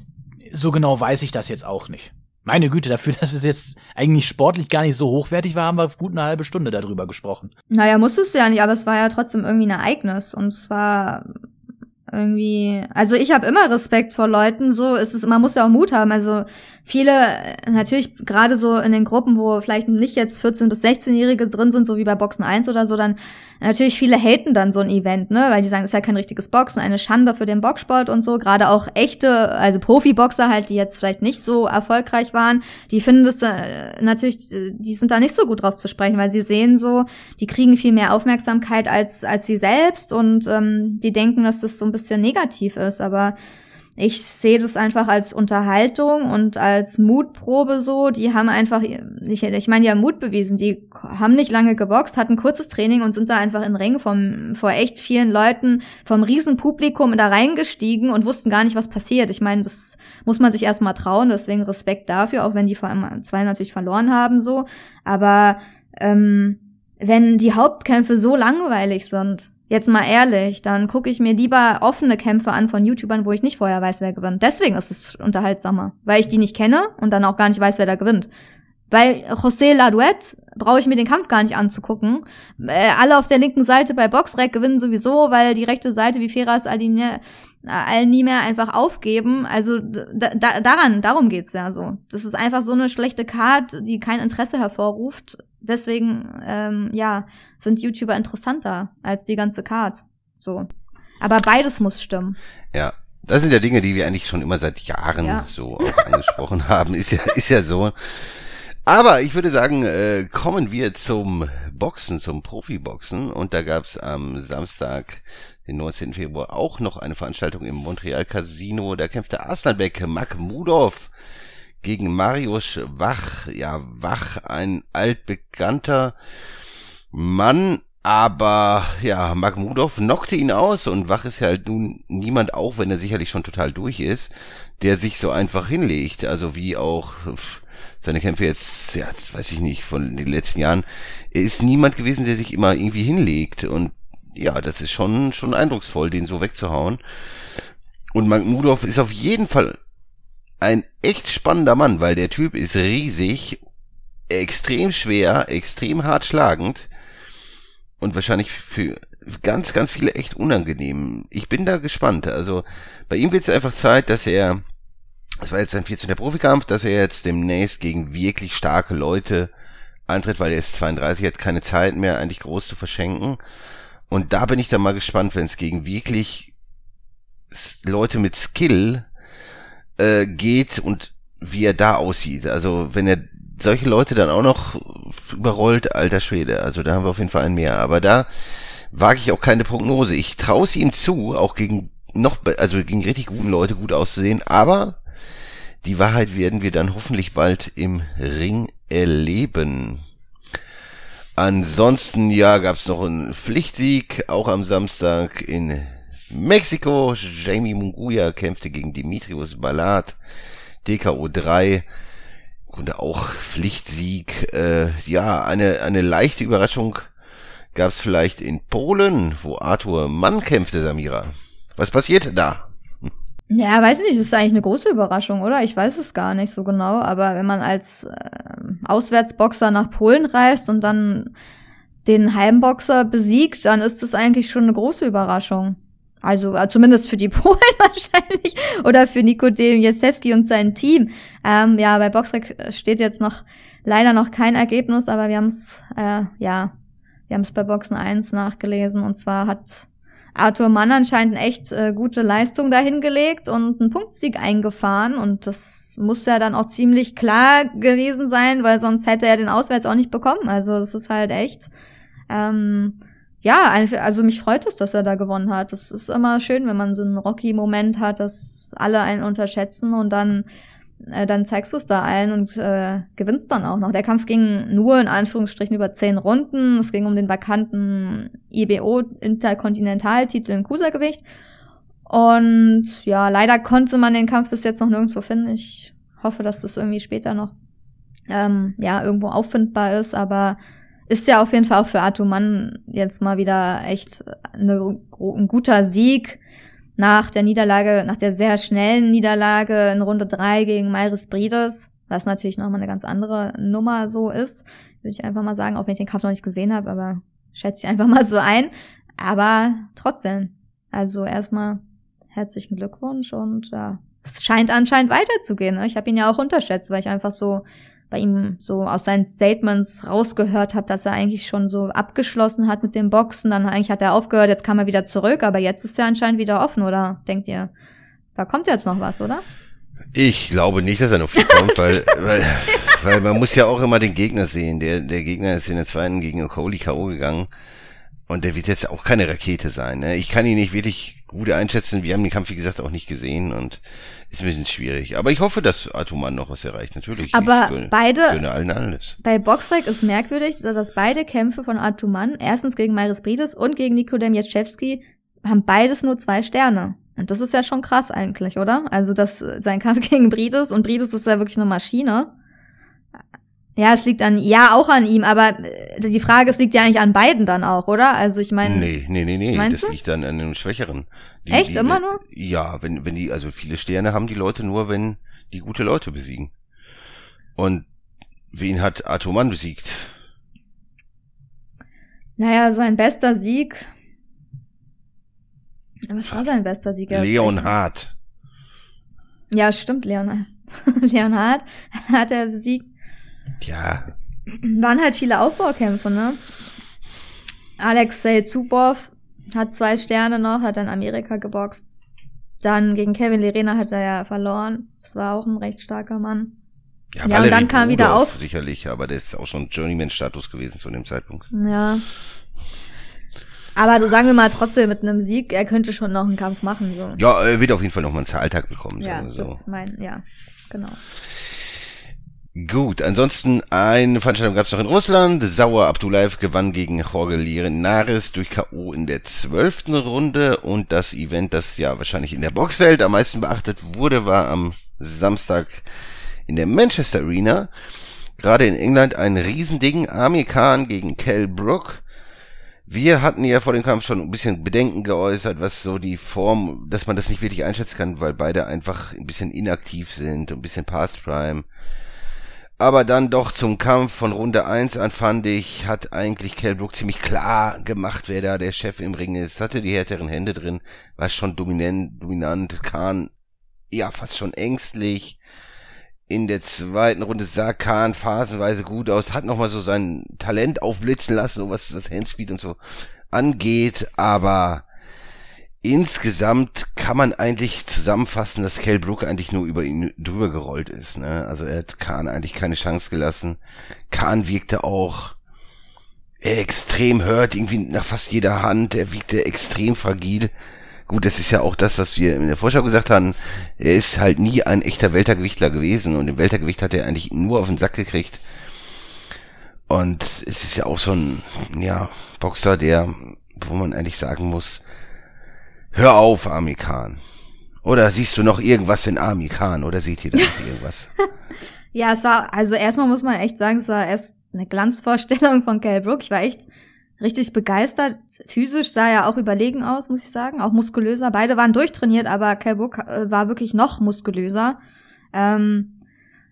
so genau weiß ich das jetzt auch nicht. Meine Güte, dafür, dass es jetzt eigentlich sportlich gar nicht so hochwertig war, haben wir gut eine halbe Stunde darüber gesprochen. Naja, musstest du ja nicht, aber es war ja trotzdem irgendwie ein Ereignis. Und es war irgendwie, also ich habe immer Respekt vor Leuten, so ist es, man muss ja auch Mut haben. Also viele, natürlich gerade so in den Gruppen, wo vielleicht nicht jetzt 14- bis 16-Jährige drin sind, so wie bei Boxen 1 oder so, dann natürlich viele haten dann so ein Event, ne, weil die sagen, es ist ja kein richtiges Boxen, eine Schande für den Boxsport und so. Gerade auch echte, also Profiboxer halt, die jetzt vielleicht nicht so erfolgreich waren, die finden das äh, natürlich, die sind da nicht so gut drauf zu sprechen, weil sie sehen so, die kriegen viel mehr Aufmerksamkeit als, als sie selbst und ähm, die denken, dass das so ein bisschen negativ ist, aber ich sehe das einfach als Unterhaltung und als Mutprobe so. Die haben einfach, ich, ich meine, die haben Mut bewiesen. Die haben nicht lange geboxt, hatten kurzes Training und sind da einfach in Ring vom, vor echt vielen Leuten, vom riesen Publikum da reingestiegen und wussten gar nicht, was passiert. Ich meine, das muss man sich erstmal trauen, deswegen Respekt dafür, auch wenn die vor allem zwei natürlich verloren haben, so. Aber ähm, wenn die Hauptkämpfe so langweilig sind, jetzt mal ehrlich, dann gucke ich mir lieber offene Kämpfe an von YouTubern, wo ich nicht vorher weiß, wer gewinnt. Deswegen ist es unterhaltsamer, weil ich die nicht kenne und dann auch gar nicht weiß, wer da gewinnt. Bei José Laduette brauche ich mir den Kampf gar nicht anzugucken. Äh, alle auf der linken Seite bei Boxrec gewinnen sowieso, weil die rechte Seite wie Feras all, mehr, all nie mehr einfach aufgeben. Also da, da, daran, darum geht's ja so. Das ist einfach so eine schlechte Card, die kein Interesse hervorruft. Deswegen, ähm, ja, sind YouTuber interessanter als die ganze Card. So. Aber beides muss stimmen. ja. Das sind ja Dinge, die wir eigentlich schon immer seit Jahren Ja. so auch angesprochen haben. Ist ja, ist ja so. Aber ich würde sagen, äh, kommen wir zum Boxen, zum Profiboxen. Und da gab's am Samstag, den 19. Februar, auch noch eine Veranstaltung im Montreal Casino. Da kämpfte Arslanbek Makhmudov gegen Marius Wach. Ja, Wach, ein altbekannter Mann, aber ja, Makhmudov knockte ihn aus und Wach ist ja halt nun niemand, auch wenn er sicherlich schon total durch ist, der sich so einfach hinlegt. Also wie auch seine Kämpfe jetzt, ja, das weiß ich nicht, von den letzten Jahren. Er ist niemand gewesen, der sich immer irgendwie hinlegt. Und ja, das ist schon, schon eindrucksvoll, den so wegzuhauen. Und Makhmudov ist auf jeden Fall ein echt spannender Mann, weil der Typ ist riesig, extrem schwer, extrem hart schlagend und wahrscheinlich für ganz, ganz viele echt unangenehm. Ich bin da gespannt. Also bei ihm wird es einfach Zeit, dass er, das war jetzt sein 14. Profikampf, dass er jetzt demnächst gegen wirklich starke Leute antritt, weil er ist 32, hat keine Zeit mehr, eigentlich groß zu verschenken. Und da bin ich dann mal gespannt, wenn es gegen wirklich Leute mit Skill äh, geht und wie er da aussieht. Also wenn er solche Leute dann auch noch überrollt, alter Schwede. Also da haben wir auf jeden Fall einen mehr. Aber da wage ich auch keine Prognose. Ich traue es ihm zu, auch gegen noch, also gegen richtig guten Leute gut auszusehen. Aber die Wahrheit werden wir dann hoffentlich bald im Ring erleben. Ansonsten, ja, gab's noch einen Pflichtsieg, auch am Samstag in Mexiko. Jamie Munguia kämpfte gegen Dimitrios Ballat. DKO 3. Und auch Pflichtsieg. Äh, ja, eine, eine leichte Überraschung gab's vielleicht in Polen, wo Arthur Mann kämpfte, Samira. Was passierte da? Ja, weiß nicht, das ist eigentlich eine große Überraschung, oder? Ich weiß es gar nicht so genau, aber wenn man als ähm, Auswärtsboxer nach Polen reist und dann den Heimboxer besiegt, dann ist das eigentlich schon eine große Überraschung. Also äh, zumindest für die Polen wahrscheinlich oder für Nikodem Jesewski und sein Team. Ähm, ja, bei Boxrec steht jetzt noch leider noch kein Ergebnis, aber wir haben es äh, ja, wir haben es bei Boxen 1 nachgelesen und zwar hat Arthur Mann anscheinend echt äh, gute Leistung dahingelegt und einen Punktsieg eingefahren und das muss ja dann auch ziemlich klar gewesen sein, weil sonst hätte er den Auswärts auch nicht bekommen. Also das ist halt echt ähm, ja, also mich freut es, dass er da gewonnen hat. Es ist immer schön, wenn man so einen Rocky-Moment hat, dass alle einen unterschätzen und dann äh, dann zeigst du es da allen und äh, gewinnst dann auch noch. Der Kampf ging nur in Anführungsstrichen über zehn Runden. Es ging um den vakanten IBO Interkontinentaltitel im Cruisergewicht. Und ja, leider konnte man den Kampf bis jetzt noch nirgendwo finden. Ich hoffe, dass das irgendwie später noch ähm, ja irgendwo auffindbar ist, aber ist ja auf jeden Fall auch für Atuman jetzt mal wieder echt eine, ein guter Sieg nach der Niederlage, nach der sehr schnellen Niederlage in Runde drei gegen Myris Brides, was natürlich nochmal eine ganz andere Nummer so ist, würde ich einfach mal sagen, auch wenn ich den Kampf noch nicht gesehen habe, aber schätze ich einfach mal so ein. Aber trotzdem, also erstmal herzlichen Glückwunsch und ja, es scheint anscheinend weiterzugehen. Ne? Ich habe ihn ja auch unterschätzt, weil ich einfach so bei ihm so aus seinen Statements rausgehört habe, dass er eigentlich schon so abgeschlossen hat mit dem Boxen. Dann eigentlich hat er aufgehört, jetzt kam er wieder zurück, aber jetzt ist er anscheinend wieder offen, oder denkt ihr? Da kommt jetzt noch was, oder? Ich glaube nicht, dass er noch viel kommt, weil, weil, weil man muss ja auch immer den Gegner sehen. Der, der Gegner ist in der zweiten gegen Holy K.O. gegangen. Und der wird jetzt auch keine Rakete sein. Ne? Ich kann ihn nicht wirklich gut einschätzen. Wir haben den Kampf, wie gesagt, auch nicht gesehen und ist ein bisschen schwierig. Aber ich hoffe, dass Atuman noch was erreicht. Natürlich. Aber gönne, beide. Gönne allen alles. Bei Boxrec ist merkwürdig, dass beide Kämpfe von Atuman, erstens gegen Maris Brides und gegen Nikodem Jaschewski, haben beides nur zwei Sterne. Und das ist ja schon krass eigentlich, oder? Also, dass sein Kampf gegen Brides und Brides ist ja wirklich eine Maschine. Ja, es liegt an, ja, auch an ihm, aber äh, die Frage, es liegt ja eigentlich an beiden dann auch, oder? Also ich meine. Nee, nee, nee, nee. Das du? liegt dann an einem Schwächeren. Die, Echt? die, Immer nur? Ja, wenn, wenn die, also viele Sterne haben die Leute nur, wenn die gute Leute besiegen. Und wen hat Atoman besiegt? Naja, sein bester Sieg. Was war sein bester Sieg? Ist Leon echt- Hart. Ja, stimmt, Leonhard. Leonhard hat er besiegt. Ja, Waren halt viele Aufbaukämpfe, ne? Alexei Zubov hat zwei Sterne noch, hat in Amerika geboxt. Dann gegen Kevin Lerena hat er ja verloren. Das war auch ein recht starker Mann. ja, Ja, und dann kam wieder Rudolph auf- Sicherlich, aber der ist auch schon Journeyman-Status gewesen zu dem Zeitpunkt. Ja. Aber so sagen wir mal trotzdem mit einem Sieg, er könnte schon noch einen Kampf machen. So. Ja, er wird auf jeden Fall noch mal einen Zahltag bekommen. Ja, so. das ist mein, ja, genau. Gut, ansonsten eine Veranstaltung gab es noch in Russland. Sauer Abdulaev gewann gegen Jorge Linares durch K.O. in der zwölften Runde und das Event, das ja wahrscheinlich in der Boxwelt am meisten beachtet wurde, war am Samstag in der Manchester Arena. Gerade in England ein Riesending. Amir Khan gegen Kell Brook. Wir hatten ja vor dem Kampf schon ein bisschen Bedenken geäußert, was so die Form, dass man das nicht wirklich einschätzen kann, weil beide einfach ein bisschen inaktiv sind, ein bisschen Past Prime. Aber dann doch zum Kampf von Runde 1 an fand ich, hat eigentlich Kell Brook ziemlich klar gemacht, wer da der Chef im Ring ist. Hatte die härteren Hände drin, war schon dominant, dominant, Kahn, ja, fast schon ängstlich. In der zweiten Runde sah Kahn phasenweise gut aus, hat nochmal so sein Talent aufblitzen lassen, so was, was Handspeed und so angeht, aber insgesamt kann man eigentlich zusammenfassen, dass Kell Brook eigentlich nur über ihn drüber gerollt ist. Ne? Also er hat Kahn eigentlich keine Chance gelassen. Kahn wirkte auch extrem hört, irgendwie nach fast jeder Hand. Er wirkte extrem fragil. Gut, das ist ja auch das, was wir in der Vorschau gesagt haben. Er ist halt nie ein echter Weltergewichtler gewesen und im Weltergewicht hat er eigentlich nur auf den Sack gekriegt. Und es ist ja auch so ein, ja, Boxer, der, wo man eigentlich sagen muss, hör auf, Amir Khan. Oder siehst du noch irgendwas in Amir Khan? Oder seht ihr da noch irgendwas? Ja, es war, also erstmal muss man echt sagen, es war erst eine Glanzvorstellung von Kell Brook. Ich war echt richtig begeistert. Physisch sah er auch überlegen aus, muss ich sagen. Auch muskulöser. Beide waren durchtrainiert, aber Kell Brook äh, war wirklich noch muskulöser. Ähm,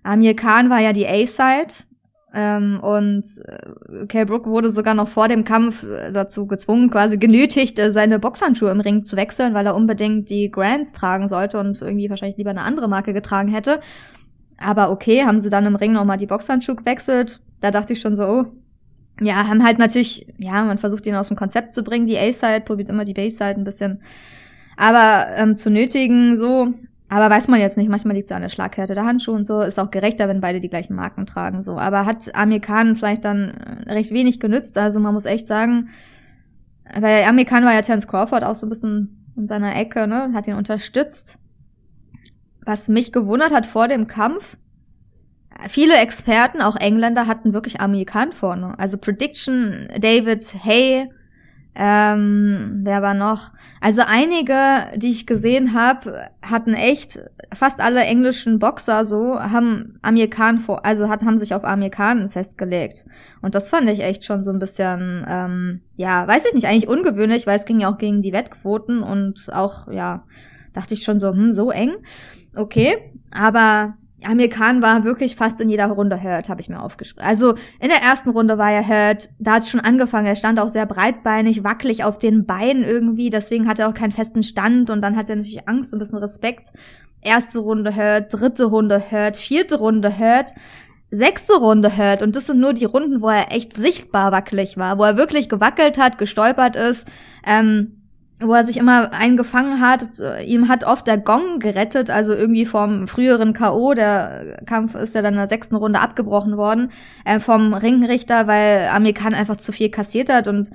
Amir Khan war ja die A-Side. Ähm, und äh, Kell Brook wurde sogar noch vor dem Kampf äh, dazu gezwungen, quasi genötigt, äh, seine Boxhandschuhe im Ring zu wechseln, weil er unbedingt die Grands tragen sollte und irgendwie wahrscheinlich lieber eine andere Marke getragen hätte. Aber okay, haben sie dann im Ring nochmal die Boxhandschuhe gewechselt. Da dachte ich schon so, oh. Ja, haben halt natürlich, ja, man versucht ihn aus dem Konzept zu bringen. Die A-Side probiert immer die B-Side ein bisschen. Aber ähm, zu nötigen, so. Aber weiß man jetzt nicht, manchmal liegt es an der Schlaghärte der Handschuhe und so. Ist auch gerechter, wenn beide die gleichen Marken tragen, so. Aber hat Amir Khan vielleicht dann äh, recht wenig genützt. Also man muss echt sagen, weil Amir war ja Terence Crawford auch so ein bisschen in seiner Ecke, ne, hat ihn unterstützt. Was mich gewundert hat vor dem Kampf, viele Experten, auch Engländer, hatten wirklich Amir vorne. Also Prediction, David Hay, Ähm, wer war noch? Also einige, die ich gesehen habe, hatten echt fast alle englischen Boxer so haben Amir Khan vor, also hat, haben sich auf Amir Khan festgelegt. Und das fand ich echt schon so ein bisschen, ähm, ja, weiß ich nicht, eigentlich ungewöhnlich, weil es ging ja auch gegen die Wettquoten und auch, ja, dachte ich schon so, hm, so eng. Okay, aber Amir Khan war wirklich fast in jeder Runde hurt, habe ich mir aufgeschrieben. Also in der ersten Runde war er hurt, da hat es schon angefangen. Er stand auch sehr breitbeinig, wackelig auf den Beinen irgendwie, deswegen hat er auch keinen festen Stand und dann hat er natürlich Angst, ein bisschen Respekt. Erste Runde hurt, dritte Runde hurt, vierte Runde hurt, sechste Runde hurt und das sind nur die Runden, wo er echt sichtbar wackelig war, wo er wirklich gewackelt hat, gestolpert ist. Ähm, wo er sich immer eingefangen hat. Ihm hat oft der Gong gerettet, also irgendwie vom früheren K.O., der Kampf ist ja dann in der sechsten Runde abgebrochen worden, äh, vom Ringrichter, weil Amir Khan einfach zu viel kassiert hat und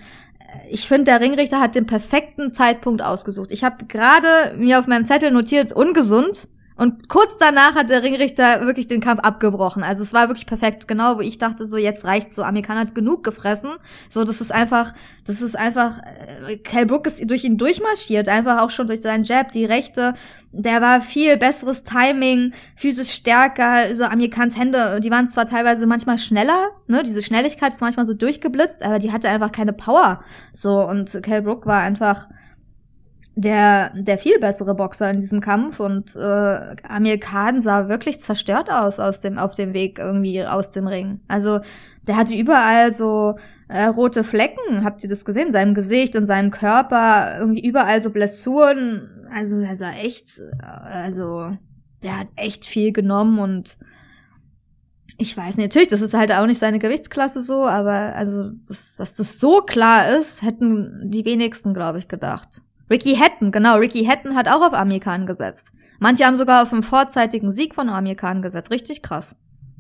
ich finde, der Ringrichter hat den perfekten Zeitpunkt ausgesucht. Ich habe gerade mir auf meinem Zettel notiert, ungesund. Und kurz danach hat der Ringrichter wirklich den Kampf abgebrochen. Also es war wirklich perfekt, genau, wo ich dachte, so jetzt reicht's so, Amerikaner hat genug gefressen. So, das ist einfach, das ist einfach, äh, Kell Brook ist durch ihn durchmarschiert, einfach auch schon durch seinen Jab, die Rechte, der war viel besseres Timing, physisch stärker, so Amerikans Hände, die waren zwar teilweise manchmal schneller, ne, diese Schnelligkeit ist manchmal so durchgeblitzt, aber die hatte einfach keine Power. So, und Kell Brook war einfach, der, der viel bessere Boxer in diesem Kampf und äh, Amir Khan sah wirklich zerstört aus, aus dem, auf dem Weg irgendwie aus dem Ring. Also der hatte überall so äh, rote Flecken, habt ihr das gesehen? In seinem Gesicht, in seinem Körper, irgendwie überall so Blessuren. Also er sah echt, also der hat echt viel genommen und ich weiß nicht, natürlich, das ist halt auch nicht seine Gewichtsklasse so, aber also, dass, dass das so klar ist, hätten die wenigsten, glaube ich, gedacht. Ricky Hatton, genau, Ricky Hatton hat auch auf Amir Khan gesetzt. Manche haben sogar auf einen vorzeitigen Sieg von Amir Khan gesetzt. Richtig krass.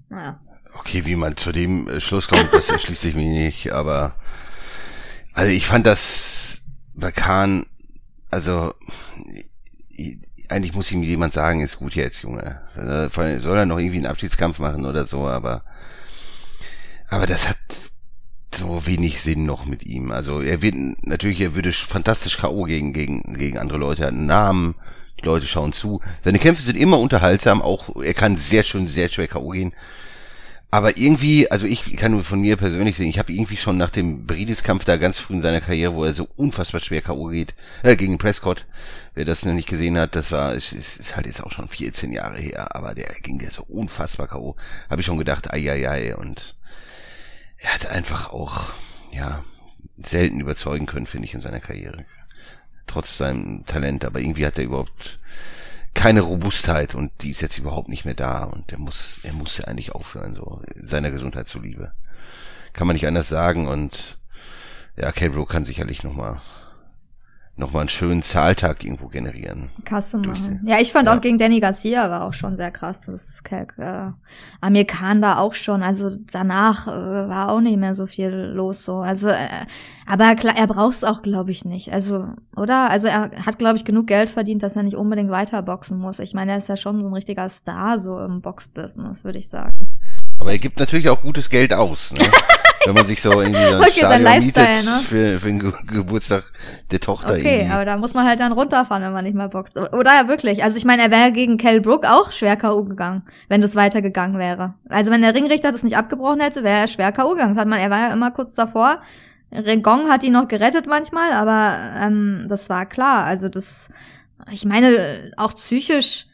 Naja. Okay, wie man zu dem äh, Schluss kommt, das erschließt sich mir nicht, aber also ich fand das bei Khan, also eigentlich muss ihm jemand sagen, ist gut jetzt, Junge. Also, soll er noch irgendwie einen Abschiedskampf machen oder so, aber aber das hat so wenig Sinn noch mit ihm. Also er wird natürlich, er würde fantastisch K.O. gegen, gegen, gegen andere Leute, er hat einen Namen, die Leute schauen zu. Seine Kämpfe sind immer unterhaltsam, auch er kann sehr schön, sehr schwer K.O. gehen. Aber irgendwie, also ich kann nur von mir persönlich sehen, ich habe irgendwie schon nach dem Bridis-Kampf da ganz früh in seiner Karriere, wo er so unfassbar schwer K.O. geht, äh, gegen Prescott, wer das noch nicht gesehen hat, das war, ist, ist, ist halt jetzt auch schon 14 Jahre her, aber der ging ja so unfassbar K.O. Habe ich schon gedacht, ai, ai, ai, und er hat einfach auch, ja, selten überzeugen können, finde ich, in seiner Karriere. Trotz seinem Talent, aber irgendwie hat er überhaupt keine Robustheit und die ist jetzt überhaupt nicht mehr da und er muss, er muss ja eigentlich aufhören, so, seiner Gesundheit zuliebe. Kann man nicht anders sagen und ja, Cabro kann sicherlich nochmal nochmal einen schönen Zahltag irgendwo generieren. Kasse machen. Ja, ich fand ja. auch gegen Danny Garcia war auch schon sehr krass. Das äh, Amir Khan da auch schon. Also danach äh, war auch nicht mehr so viel los so. Also, äh, aber klar, er braucht es auch, glaube ich, nicht. Also, oder? Also er hat, glaube ich, genug Geld verdient, dass er nicht unbedingt weiter boxen muss. Ich meine, er ist ja schon so ein richtiger Star so im Boxbusiness, würde ich sagen. Aber er gibt natürlich auch gutes Geld aus. Ne? wenn man sich so irgendwie so ein okay, Stadion mietet ne? für, für den Ge Geburtstag der Tochter. Okay, irgendwie. aber da muss man halt dann runterfahren, wenn man nicht mehr boxt. Oder ja, wirklich. Also ich meine, er wäre gegen Kell Brook auch schwer K.O. gegangen, wenn das weitergegangen wäre. Also wenn der Ringrichter das nicht abgebrochen hätte, wäre er schwer K.O. gegangen. Das hat man, er war ja immer kurz davor. Regong hat ihn noch gerettet manchmal, aber ähm, das war klar. Also das, ich meine, auch psychisch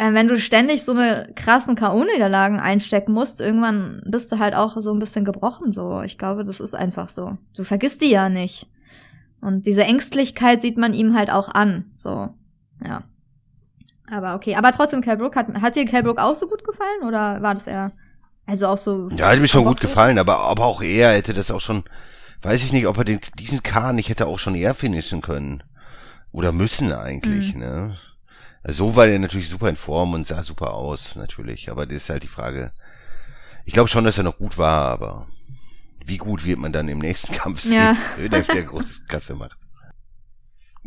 äh, wenn du ständig so eine krassen K.O.-Niederlagen einstecken musst, irgendwann bist du halt auch so ein bisschen gebrochen, so. Ich glaube, das ist einfach so. Du vergisst die ja nicht. Und diese Ängstlichkeit sieht man ihm halt auch an, so. Ja. Aber okay, aber trotzdem, Cal Brook, hat, hat dir Cal Brook auch so gut gefallen, oder war das eher, also auch so? Ja, hat mir schon gut gefallen, aber, aber auch er hätte das auch schon, weiß ich nicht, ob er den, diesen K nicht hätte auch schon eher finishen können. Oder müssen eigentlich, mhm. ne? So war er natürlich super in Form und sah super aus, natürlich. Aber das ist halt die Frage. Ich glaube schon, dass er noch gut war, aber wie gut wird man dann im nächsten Kampf sehen, wenn er der große Kasse macht.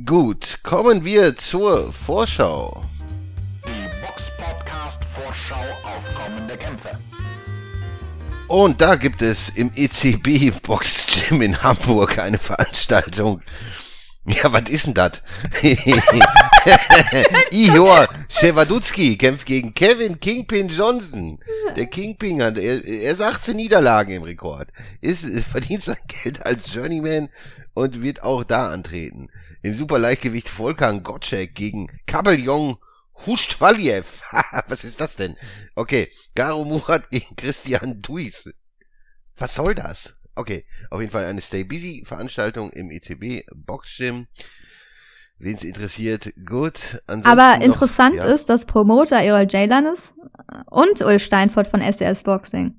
Gut, kommen wir zur Vorschau. Die Box Podcast Vorschau auf kommende Kämpfe. Und da gibt es im ECB Box Gym in Hamburg eine Veranstaltung. Ja, was ist denn das? Ihor Shewadutski kämpft gegen Kevin Kingpin Johnson. Der Kingpin hat, er, er ist 18 Niederlagen im Rekord. Ist, verdient sein Geld als Journeyman und wird auch da antreten. Im Superleichtgewicht Volkan Gotschek gegen Kabeljong Huschtwaljew. Was ist das denn? Okay, Garo Murat gegen Christian Duis. Was soll das? Okay, auf jeden Fall eine Stay Busy Veranstaltung im ECB Box Gym. Wen es interessiert, gut. Ansonsten Aber noch- interessant ja, ist, dass Promoter Errol Jalen ist und Ulf Steinfurt von SDS Boxing.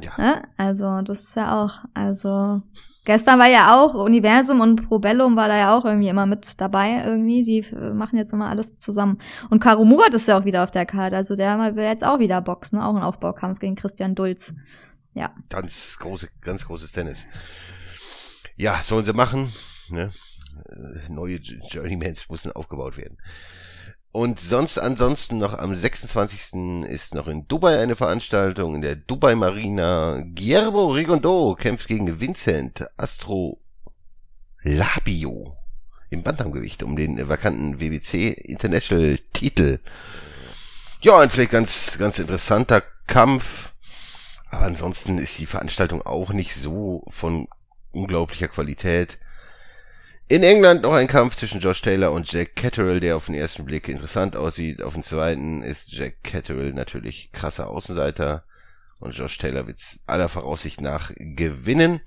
Ja. Ne? Also, das ist ja auch, also, gestern war ja auch Universum und Probellum war da ja auch irgendwie immer mit dabei irgendwie. Die machen jetzt immer alles zusammen. Und Karo Murat ist ja auch wieder auf der Karte. Also, der will jetzt auch wieder boxen. Auch ein Aufbaukampf gegen Christian Dulz. Ja. Ganz große, ganz großes Tennis. Ja, sollen sie machen. Ne? Äh, Neue Journeymans müssen aufgebaut werden. Und sonst, ansonsten noch am 26. ist noch in Dubai eine Veranstaltung in der Dubai Marina. Guillermo Rigondo kämpft gegen Vincent Astro Labio im Bantamgewicht um den vakanten WBC International Titel. Ja, ein vielleicht ganz, ganz interessanter Kampf. Aber ansonsten ist die Veranstaltung auch nicht so von unglaublicher Qualität. In England noch ein Kampf zwischen Josh Taylor und Jack Catterall, der auf den ersten Blick interessant aussieht. Auf den zweiten ist Jack Catterall natürlich krasser Außenseiter. Und Josh Taylor wird aller Voraussicht nach gewinnen.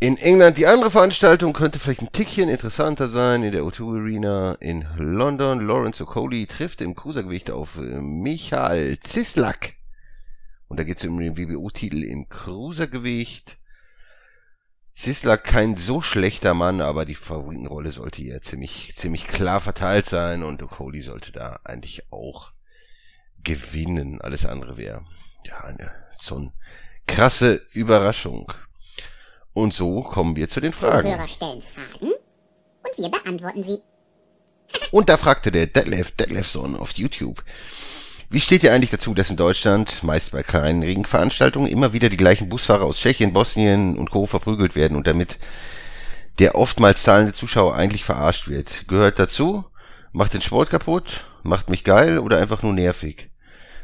In England die andere Veranstaltung könnte vielleicht ein Tickchen interessanter sein. In der O2 Arena in London. Lawrence Okoli trifft im Cruisergewicht auf äh, Michael Zislak. Und da geht es um den WBO-Titel im Cruisergewicht. Zislak kein so schlechter Mann, aber die Favoritenrolle sollte hier ziemlich, ziemlich klar verteilt sein und Okoli sollte da eigentlich auch gewinnen. Alles andere wäre ja eine so eine krasse Überraschung. Und so kommen wir zu den Fragen. Zuhörer stellen Fragen und wir beantworten sie. Und da fragte der Detlef Detlefson auf YouTube, wie steht ihr eigentlich dazu, dass in Deutschland, meist bei kleinen Regenveranstaltungen, immer wieder die gleichen Busfahrer aus Tschechien, Bosnien und Co. verprügelt werden und damit der oftmals zahlende Zuschauer eigentlich verarscht wird? Gehört dazu? Macht den Sport kaputt? Macht mich geil oder einfach nur nervig?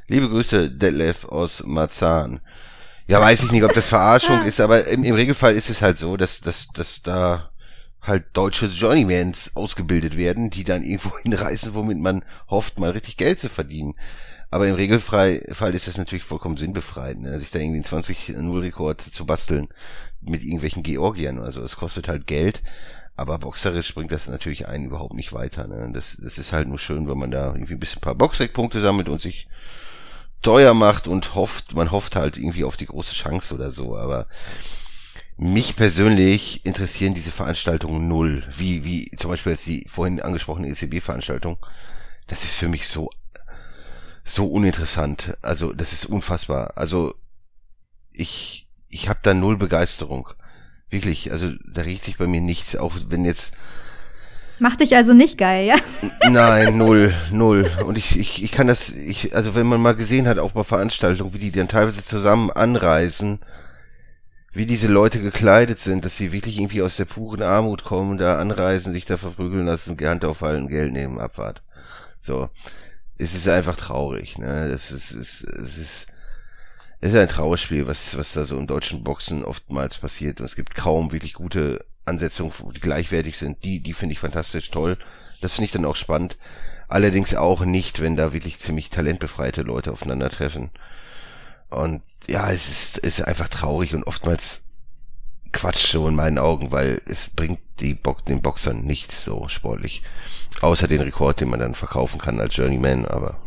Liebe Grüße, Detlef aus Marzahn. Ja, weiß ich nicht, ob das Verarschung ist, aber im, im Regelfall ist es halt so, dass, dass, dass da halt deutsche Journeymans ausgebildet werden, die dann irgendwo hinreißen, womit man hofft, mal richtig Geld zu verdienen. Aber im Regelfall Fall ist das natürlich vollkommen sinnbefreit, ne? sich da irgendwie einen 20-0-Rekord zu basteln mit irgendwelchen Georgiern oder so. Das kostet halt Geld, aber boxerisch bringt das natürlich einen überhaupt nicht weiter. Ne? Das, das ist halt nur schön, wenn man da irgendwie ein bisschen ein paar Boxrec-Punkte sammelt und sich teuer macht und hofft, man hofft halt irgendwie auf die große Chance oder so, aber mich persönlich interessieren diese Veranstaltungen null. Wie, wie zum Beispiel jetzt die vorhin angesprochene ECB-Veranstaltung. Das ist für mich so, so uninteressant. Also, das ist unfassbar. Also, ich, ich habe da null Begeisterung. Wirklich, also da riecht sich bei mir nichts, auch wenn jetzt Macht dich also nicht geil, ja? Nein, null, null. Und ich, ich, ich kann das, ich, also wenn man mal gesehen hat, auch bei Veranstaltungen, wie die dann teilweise zusammen anreisen, wie diese Leute gekleidet sind, dass sie wirklich irgendwie aus der puren Armut kommen, da anreisen, sich da verprügeln lassen, Hand aufhalten, Geld nehmen, Abfahrt. So. Es ist einfach traurig, ne? Das ist, es ist, es ist, es ist ein Trauerspiel, was, was da so im deutschen Boxen oftmals passiert. Und es gibt kaum wirklich gute Ansetzungen, die gleichwertig sind. Die, die finde ich fantastisch toll. Das finde ich dann auch spannend. Allerdings auch nicht, wenn da wirklich ziemlich talentbefreite Leute aufeinandertreffen. Und ja, es ist, es ist einfach traurig und oftmals Quatsch so in meinen Augen, weil es bringt die Bo den Boxern nichts so sportlich. Außer den Rekord, den man dann verkaufen kann als Journeyman, aber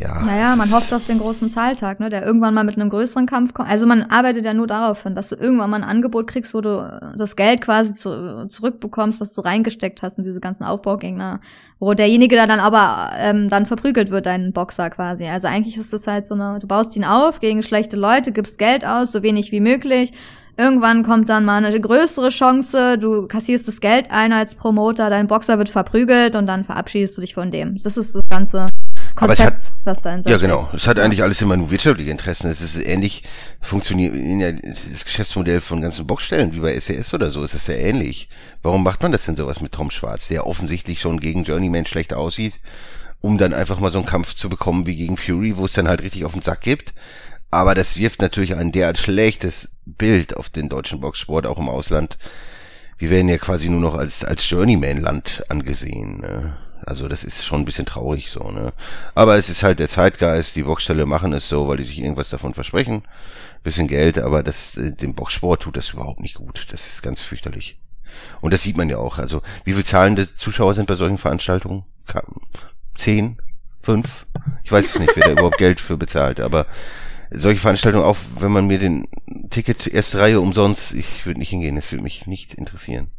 ja. Naja, man hofft auf den großen Zahltag, ne, der irgendwann mal mit einem größeren Kampf kommt. Also man arbeitet ja nur darauf hin, dass du irgendwann mal ein Angebot kriegst, wo du äh, das Geld quasi zu, zurückbekommst, was du reingesteckt hast in diese ganzen Aufbaugegner, wo derjenige da dann aber ähm, dann verprügelt wird, dein Boxer quasi. Also eigentlich ist das halt so eine, du baust ihn auf gegen schlechte Leute, gibst Geld aus, so wenig wie möglich. Irgendwann kommt dann mal eine größere Chance, du kassierst das Geld ein als Promoter, dein Boxer wird verprügelt und dann verabschiedest du dich von dem. Das ist das ganze Aber es hat, Konzept. was dahinter Ja, genau. Es hat eigentlich alles immer nur wirtschaftliche Interessen. Es ist ähnlich, funktioniert der, das Geschäftsmodell von ganzen Boxstellen, wie bei SES oder so, ist das ja ähnlich. Warum macht man das denn sowas mit Tom Schwarz, der offensichtlich schon gegen Journeyman schlecht aussieht, um dann einfach mal so einen Kampf zu bekommen wie gegen Fury, wo es dann halt richtig auf den Sack gibt. Aber das wirft natürlich ein derart schlechtes Bild auf den deutschen Boxsport, auch im Ausland. Wir werden ja quasi nur noch als, als Journeyman-Land angesehen. Ne? Also das ist schon ein bisschen traurig so, ne? Aber es ist halt der Zeitgeist, die Boxstelle machen es so, weil die sich irgendwas davon versprechen. Bisschen Geld, aber das, äh, dem Boxsport tut das überhaupt nicht gut. Das ist ganz fürchterlich. Und das sieht man ja auch. Also, wie viel zahlende Zuschauer sind bei solchen Veranstaltungen? Zehn? Fünf? Ich weiß es nicht, wer da überhaupt Geld für bezahlt, aber solche Veranstaltungen, auch wenn man mir den Ticket erste Reihe umsonst, ich würde nicht hingehen, das würde mich nicht interessieren.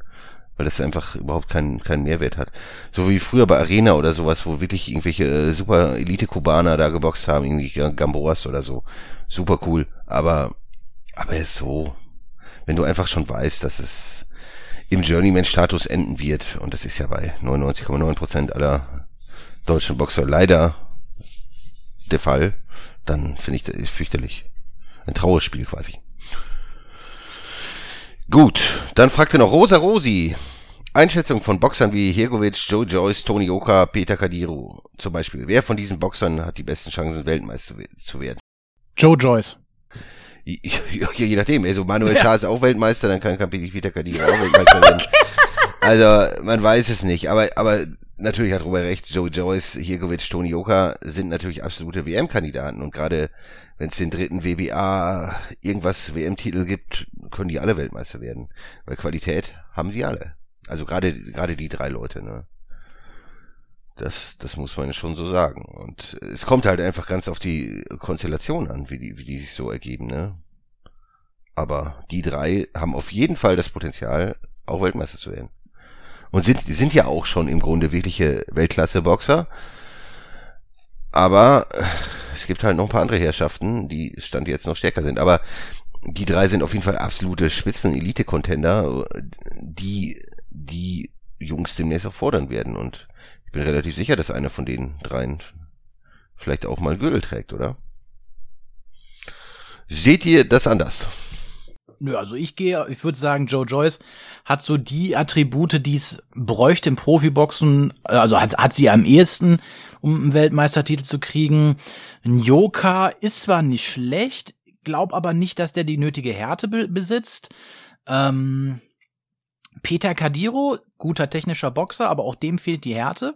Weil das einfach überhaupt keinen, keinen Mehrwert hat. So wie früher bei Arena oder sowas, wo wirklich irgendwelche äh, super Elite-Kubaner da geboxt haben, irgendwie Gamboas oder so. Super cool. Aber, aber ist so, wenn du einfach schon weißt, dass es im Journeyman-Status enden wird, und das ist ja bei 99,9% aller deutschen Boxer leider der Fall, dann finde ich das ist fürchterlich. Ein Trauerspiel quasi. Gut, dann fragte noch Rosa Rosi. Einschätzung von Boxern wie Hirgovic, Joe Joyce, Tony Oka, Peter Kadiru zum Beispiel. Wer von diesen Boxern hat die besten Chancen, Weltmeister we- zu werden? Joe Joyce. Ja, je nachdem. Also Manuel Schaar ist auch Weltmeister, dann kann, kann Peter Kadiru auch Weltmeister werden. Also man weiß es nicht, aber aber natürlich hat Robert recht. Joe Joyce, Hirgovic, Tony Oka sind natürlich absolute WM-Kandidaten und gerade wenn es den dritten WBA irgendwas WM-Titel gibt, können die alle Weltmeister werden, weil Qualität haben die alle. Also gerade gerade die drei Leute, ne? Das, das muss man schon so sagen. Und es kommt halt einfach ganz auf die Konstellation an, wie die, wie die sich so ergeben, ne? Aber die drei haben auf jeden Fall das Potenzial, auch Weltmeister zu werden. Und sind, sind ja auch schon im Grunde wirkliche Weltklasse-Boxer. Aber äh, es gibt halt noch ein paar andere Herrschaften, die Stand jetzt noch stärker sind. Aber die drei sind auf jeden Fall absolute Spitzen-Elite-Contender, die die Jungs demnächst auch fordern werden. Und ich bin relativ sicher, dass einer von den dreien vielleicht auch mal Gürtel trägt, oder? Seht ihr das anders? Nö, also ich gehe, ich würde sagen, Joe Joyce hat so die Attribute, die es bräuchte im Profiboxen, äh, also hat, hat sie am ehesten, um einen Weltmeistertitel zu kriegen. Ein Joka ist zwar nicht schlecht, glaub aber nicht, dass der die nötige Härte be besitzt. Ähm, Peter Kadiro, guter technischer Boxer, aber auch dem fehlt die Härte.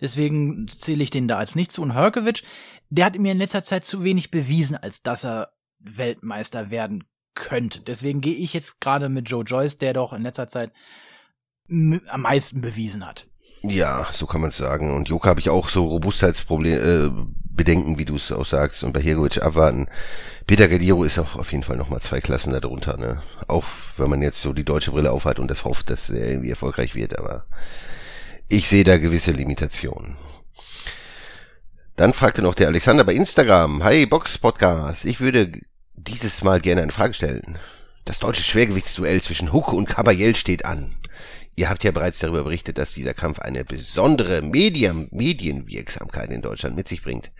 Deswegen zähle ich den da als nicht zu. Und Herkovic, der hat mir in letzter Zeit zu wenig bewiesen, als dass er Weltmeister werden könnte. Deswegen gehe ich jetzt gerade mit Joe Joyce, der doch in letzter Zeit am meisten bewiesen hat. Ja, so kann man es sagen. Und Joka habe ich auch so Robustheitsproblem, äh, Bedenken, wie du es auch sagst. Und bei Hirgovic abwarten. Peter Gadiro ist auch auf jeden Fall nochmal zwei Klassen darunter. Ne? Auch wenn man jetzt so die deutsche Brille aufhat und das hofft, dass er irgendwie erfolgreich wird. Aber ich sehe da gewisse Limitationen. Dann fragte noch der Alexander bei Instagram. Hi, Box Podcast. Ich würde dieses Mal gerne eine Frage stellen. Das deutsche Schwergewichtsduell zwischen Hucke und Caballel steht an. Ihr habt ja bereits darüber berichtet, dass dieser Kampf eine besondere Medium Medienwirksamkeit in Deutschland mit sich bringt,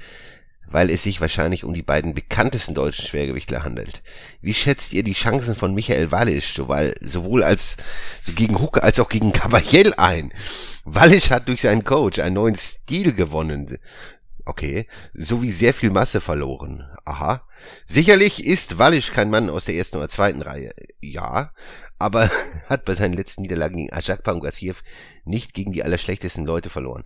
weil es sich wahrscheinlich um die beiden bekanntesten deutschen Schwergewichtler handelt. Wie schätzt ihr die Chancen von Michael Wallisch sowohl, sowohl als so gegen Hucke als auch gegen Caballel ein? Wallisch hat durch seinen Coach einen neuen Stil gewonnen. Okay, sowie sehr viel Masse verloren. Aha. Sicherlich ist Wallisch kein Mann aus der ersten oder zweiten Reihe. Ja, aber hat bei seinen letzten Niederlagen gegen Ajakpa und Gassiev nicht gegen die allerschlechtesten Leute verloren.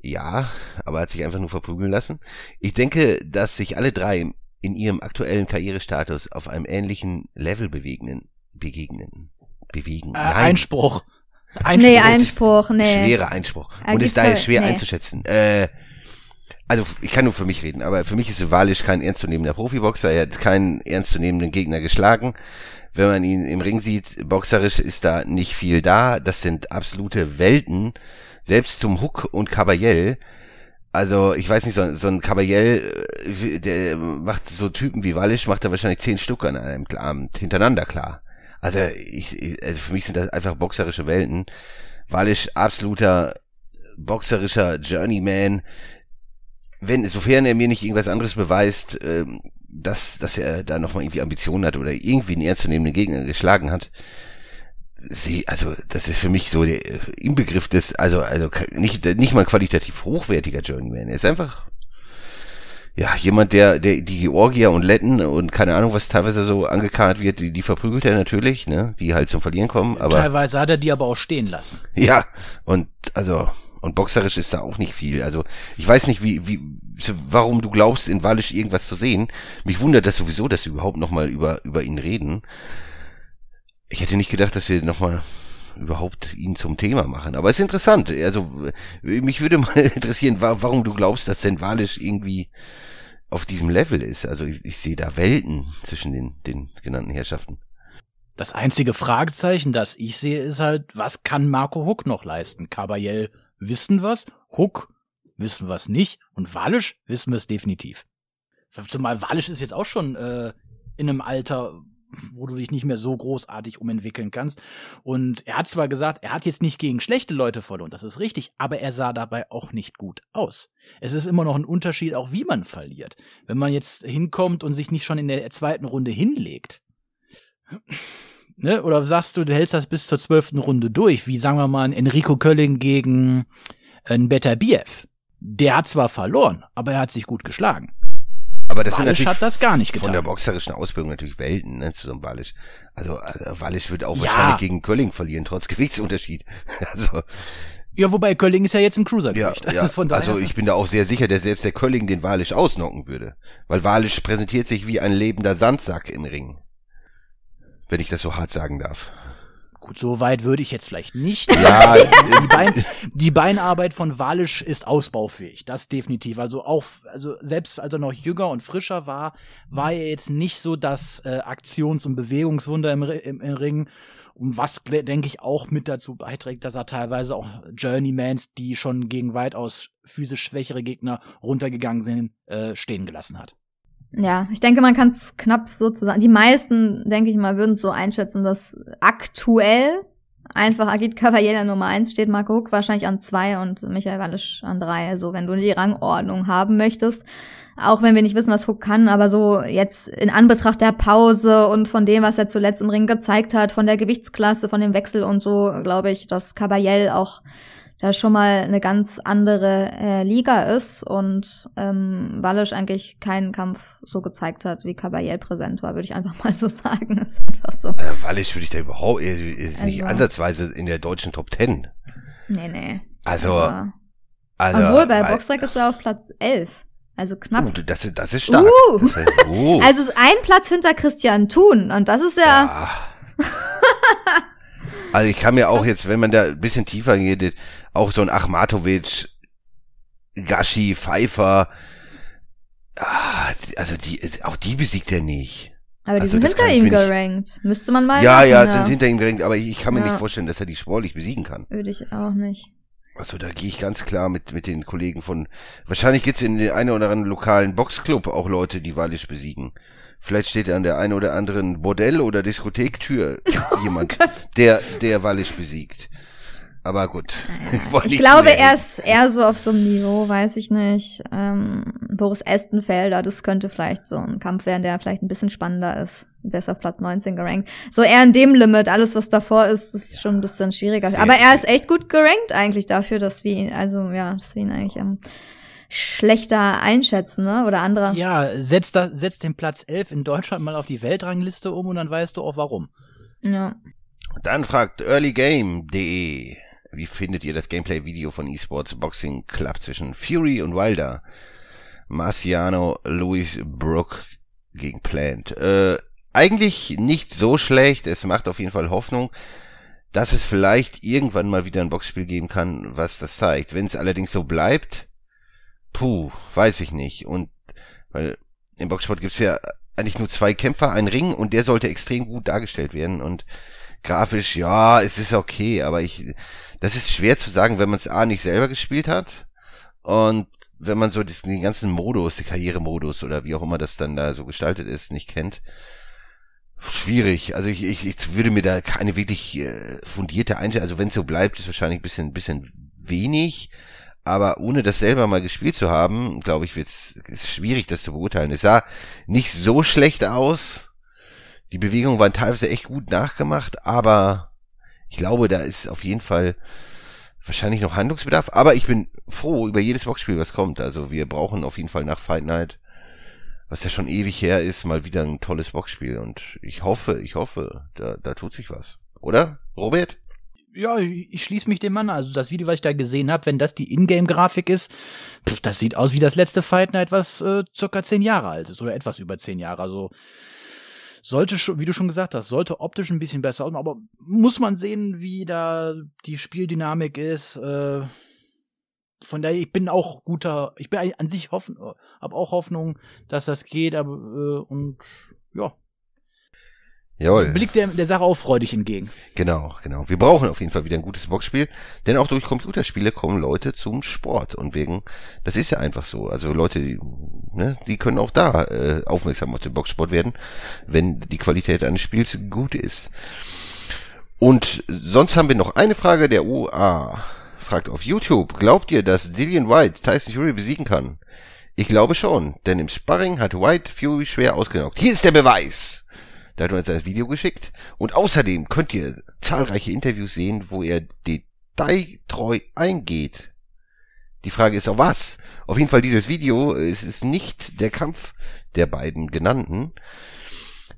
Ja, aber hat sich einfach nur verprügeln lassen. Ich denke, dass sich alle drei in ihrem aktuellen Karrierestatus auf einem ähnlichen Level bewegen, begegnen. Bewegen. Äh, Einspruch. Einspruch. Nee, Einspruch, nee. Schwerer Einspruch. Er Und ist daher schwer nee. einzuschätzen. Äh, also ich kann nur für mich reden, aber für mich ist Walisch kein ernstzunehmender Profiboxer. Er hat keinen ernstzunehmenden Gegner geschlagen. Wenn man ihn im Ring sieht, boxerisch ist da nicht viel da. Das sind absolute Welten. Selbst zum Hook und Caballel. Also ich weiß nicht, so, so ein Caballel, äh, der macht so Typen wie Wallisch, macht er wahrscheinlich zehn Stück an einem Abend hintereinander klar. Also ich, also für mich sind das einfach boxerische Welten. Wallisch absoluter boxerischer Journeyman. Wenn, sofern er mir nicht irgendwas anderes beweist, ähm, dass, dass er da nochmal irgendwie Ambitionen hat oder irgendwie einen ernstzunehmenden Gegner geschlagen hat, sie, also das ist für mich so der Inbegriff des, also also nicht nicht mal qualitativ hochwertiger Journeyman. Er ist einfach ja jemand, der der die Georgier und Letten und keine Ahnung was teilweise so angekarrt wird, die, die verprügelt er natürlich, ne, die halt zum Verlieren kommen. Aber Teilweise hat er die aber auch stehen lassen. ja und also und boxerisch ist da auch nicht viel. Also ich weiß nicht, wie, wie, warum du glaubst, in Walisch irgendwas zu sehen. Mich wundert das sowieso, dass wir überhaupt nochmal über, über ihn reden. Ich hätte nicht gedacht, dass wir nochmal überhaupt ihn zum Thema machen. Aber es ist interessant. Also mich würde mal interessieren, warum du glaubst, dass denn Walisch irgendwie auf diesem Level ist. Also ich, ich sehe da Welten zwischen den, den genannten Herrschaften. Das einzige Fragezeichen, das ich sehe, ist halt, was kann Marco Huck noch leisten? Caballel wissen was, Huck wissen was nicht und Walisch wissen wir es definitiv. Zumal Walisch ist jetzt auch schon äh, in einem Alter, wo du dich nicht mehr so großartig umentwickeln kannst. Und er hat zwar gesagt, er hat jetzt nicht gegen schlechte Leute verloren, das ist richtig, aber er sah dabei auch nicht gut aus. Es ist immer noch ein Unterschied, auch wie man verliert. Wenn man jetzt hinkommt und sich nicht schon in der zweiten Runde hinlegt, ne? Oder sagst du, du hältst das bis zur zwölften Runde durch, wie sagen wir mal ein Enrico Kölling gegen ein Beterbiev. Der hat zwar verloren, aber er hat sich gut geschlagen. Aber das Walisch sind natürlich hat das gar nicht von getan. der boxerischen Ausbildung natürlich Welten, ne, zu so einem Walisch. Also, also Walisch wird auch Ja. wahrscheinlich gegen Kölling verlieren, trotz Gewichtsunterschied. Also, Ja, wobei Kölling ist ja jetzt im ja, Cruisergewicht. ja. Also von daher. also ich bin da auch sehr sicher, dass selbst der Kölling den Walisch ausnocken würde. Weil Walisch präsentiert sich wie ein lebender Sandsack im Ring. Wenn ich das so hart sagen darf. Gut, so weit würde ich jetzt vielleicht nicht. Ja, die, Bein, die Beinarbeit von Walisch ist ausbaufähig, das definitiv. Also auch, also selbst als er noch jünger und frischer war, war er jetzt nicht so das äh, Aktions- und Bewegungswunder im, im, im Ring. Und was, denke ich, auch mit dazu beiträgt, dass er teilweise auch Journeymans, die schon gegen weitaus physisch schwächere Gegner runtergegangen sind, äh, stehen gelassen hat. Ja, ich denke, man kann es knapp so zusammen. Die meisten, denke ich mal, würden es so einschätzen, dass aktuell einfach Agit Cavalier Nummer eins steht, Marco Huck wahrscheinlich an zwei und Michael Wallisch an drei. Also wenn du die Rangordnung haben möchtest, auch wenn wir nicht wissen, was Huck kann, aber so jetzt in Anbetracht der Pause und von dem, was er zuletzt im Ring gezeigt hat, von der Gewichtsklasse, von dem Wechsel und so, glaube ich, dass Caballel auch da schon mal eine ganz andere äh, Liga ist und ähm, Wallisch eigentlich keinen Kampf so gezeigt hat, wie Caballel präsent war, würde ich einfach mal so sagen. Das ist einfach so. äh, Walisch würde ich da überhaupt, er ist nicht Also- ansatzweise in der deutschen Top Ten. Nee, nee. Also, also. Obwohl, bei weil- Boxrec ist er auf Platz 11. Also knapp. Oh, das, ist- das ist stark. Uh. Das ist, oh. Also ist ein Platz hinter Christian Thun und das ist ja, Ja. also ich kann mir auch jetzt, wenn man da ein bisschen tiefer geht, auch so ein Achmatovic, Gashi, Pfeiffer, ah, also die, auch die besiegt er nicht. aber die also sind hinter ihm gerankt. Müsste man mal ja, machen, ja, sind hinter ihm gerankt, aber ich kann mir Ja. nicht vorstellen, dass er die sportlich besiegen kann. Würde ich auch nicht. Also da gehe ich ganz klar mit, mit den Kollegen von, wahrscheinlich gibt's in den einen oder anderen lokalen Boxclub auch Leute, die Wallisch besiegen. Vielleicht steht an der einen oder anderen Bordell- oder Diskothektür jemand, der, der Wallisch besiegt. Aber gut. Wollen Ich glaube, er ist eher so auf so einem Niveau, weiß ich nicht. Ähm, Boris Estenfelder, das könnte vielleicht so ein Kampf werden, der vielleicht ein bisschen spannender ist. Der ist auf Platz 19 gerankt. So eher in dem Limit. Alles, was davor ist, ist schon ein bisschen schwieriger. Aber er ist echt gut gerankt eigentlich dafür, dass wir ihn, also ja, dass wir ihn eigentlich ähm, schlechter einschätzen, ne? Oder andere. Ja, setz, da, setz den Platz 11 in Deutschland mal auf die Weltrangliste um und dann weißt du auch warum. Ja. Dann fragt earlygame.de, wie findet ihr das Gameplay-Video von eSports Boxing Club zwischen Fury und Wilder? Marciano Louis Brook gegen Plant. Äh, eigentlich nicht so schlecht. Es macht auf jeden Fall Hoffnung, dass es vielleicht irgendwann mal wieder ein Boxspiel geben kann, was das zeigt. Wenn es allerdings so bleibt, puh, weiß ich nicht. Und weil im Boxsport gibt's ja eigentlich nur zwei Kämpfer, ein Ring und der sollte extrem gut dargestellt werden und grafisch, ja, es ist okay, aber ich, das ist schwer zu sagen, wenn man es A nicht selber gespielt hat und wenn man so den ganzen Modus, den Karrieremodus oder wie auch immer das dann da so gestaltet ist, nicht kennt. Schwierig. Also ich, ich, ich würde mir da keine wirklich äh, fundierte Einschätzung, also wenn es so bleibt, ist wahrscheinlich ein bisschen, bisschen wenig. Aber ohne das selber mal gespielt zu haben, glaube ich, wird's, ist schwierig, das zu beurteilen. Es sah nicht so schlecht aus. Die Bewegungen waren teilweise echt gut nachgemacht, aber ich glaube, da ist auf jeden Fall wahrscheinlich noch Handlungsbedarf. Aber ich bin froh über jedes Boxspiel, was kommt. Also wir brauchen auf jeden Fall nach Fight Night, was ja schon ewig her ist, mal wieder ein tolles Boxspiel. Und ich hoffe, ich hoffe, da, da tut sich was. Oder, Robert? Ja, ich schließe mich dem an. Also das Video, was ich da gesehen habe, wenn das die Ingame-Grafik ist, pf, das sieht aus wie das letzte Fight Night, was äh, circa zehn Jahre alt ist oder etwas über zehn Jahre. Also sollte schon, wie du schon gesagt hast, sollte optisch ein bisschen besser aussehen, aber muss man sehen, wie da die Spieldynamik ist. Äh, von daher, ich bin auch guter, ich bin an sich hoffen, habe auch Hoffnung, dass das geht, aber äh, und ja, Jawohl. blickt der, der Sache auch freudig entgegen. Genau, genau. Wir brauchen auf jeden Fall wieder ein gutes Boxspiel, denn auch durch Computerspiele kommen Leute zum Sport und wegen, das ist ja einfach so. Also Leute, die, ne, die können auch da äh, aufmerksam auf den Boxsport werden, wenn die Qualität eines Spiels gut ist. Und sonst haben wir noch eine Frage der OA. Fragt auf YouTube, glaubt ihr, dass Dillian White Tyson Fury besiegen kann? Ich glaube schon, denn im Sparring hat White Fury schwer ausgenockt. Hier ist der Beweis! Da hat er uns das Video geschickt. Und außerdem könnt ihr zahlreiche Interviews sehen, wo er detailtreu eingeht. Die Frage ist auf was? Auf jeden Fall dieses Video, es ist nicht der Kampf der beiden genannten.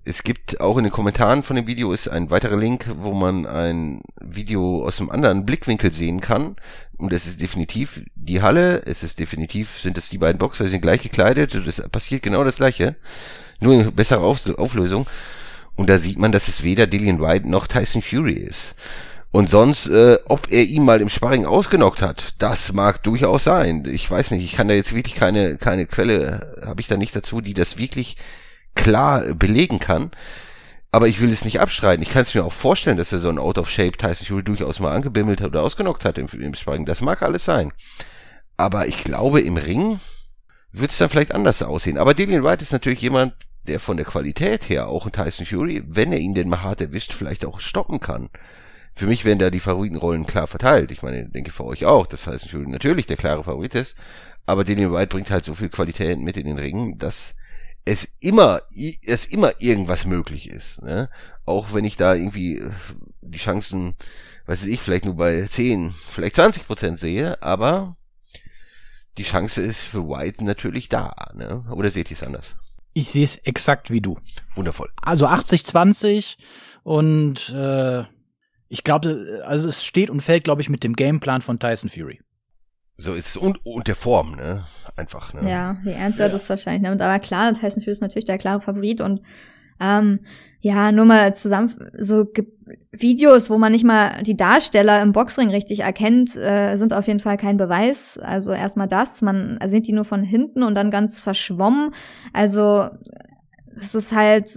Es gibt auch in den Kommentaren von dem Video ist ein weiterer Link, wo man ein Video aus einem anderen Blickwinkel sehen kann. Und es ist definitiv die Halle, es ist definitiv, sind es die beiden Boxer, die sind gleich gekleidet und es passiert genau das gleiche. Nur in besserer Auflösung. Und da sieht man, dass es weder Dillian White noch Tyson Fury ist. Und sonst, äh, ob er ihn mal im Sparring ausgenockt hat, das mag durchaus sein. Ich weiß nicht, ich kann da jetzt wirklich keine, keine Quelle, habe ich da nicht dazu, die das wirklich klar belegen kann. Aber ich will es nicht abstreiten. Ich kann es mir auch vorstellen, dass er so ein Out-of-Shape Tyson Fury durchaus mal angebimmelt hat oder ausgenockt hat im, im Sparring. Das mag alles sein. Aber ich glaube, im Ring wird es dann vielleicht anders aussehen. Aber Dillian White ist natürlich jemand, der von der Qualität her auch ein Tyson Fury, wenn er ihn denn mal hart erwischt, vielleicht auch stoppen kann. Für mich werden da die Favoritenrollen klar verteilt. Ich meine, denke für euch auch, dass Tyson Fury natürlich der klare Favorit ist. Aber Dillian White bringt halt so viel Qualität mit in den Ring, dass es immer, es immer irgendwas möglich ist. Ne? Auch wenn ich da irgendwie äh, die Chancen, weiß ich, vielleicht nur bei 10, vielleicht 20 Prozent sehe, aber die Chance ist für White natürlich da. Ne? Oder seht ihr es anders? Ich sehe es exakt wie du. Wundervoll. Also 80-20 und äh, ich glaube, also es steht und fällt, glaube ich, mit dem Gameplan von Tyson Fury. So ist es. Und, und der Form, ne? Einfach, ne? Ja, die Ernst hat es wahrscheinlich. Ne? Und aber klar, Tyson Fury ist natürlich der klare Favorit und ähm, ja, nur mal zusammen, so Ge Videos, wo man nicht mal die Darsteller im Boxring richtig erkennt, äh, sind auf jeden Fall kein Beweis. Also erstmal das, man sieht die nur von hinten und dann ganz verschwommen. Also es ist halt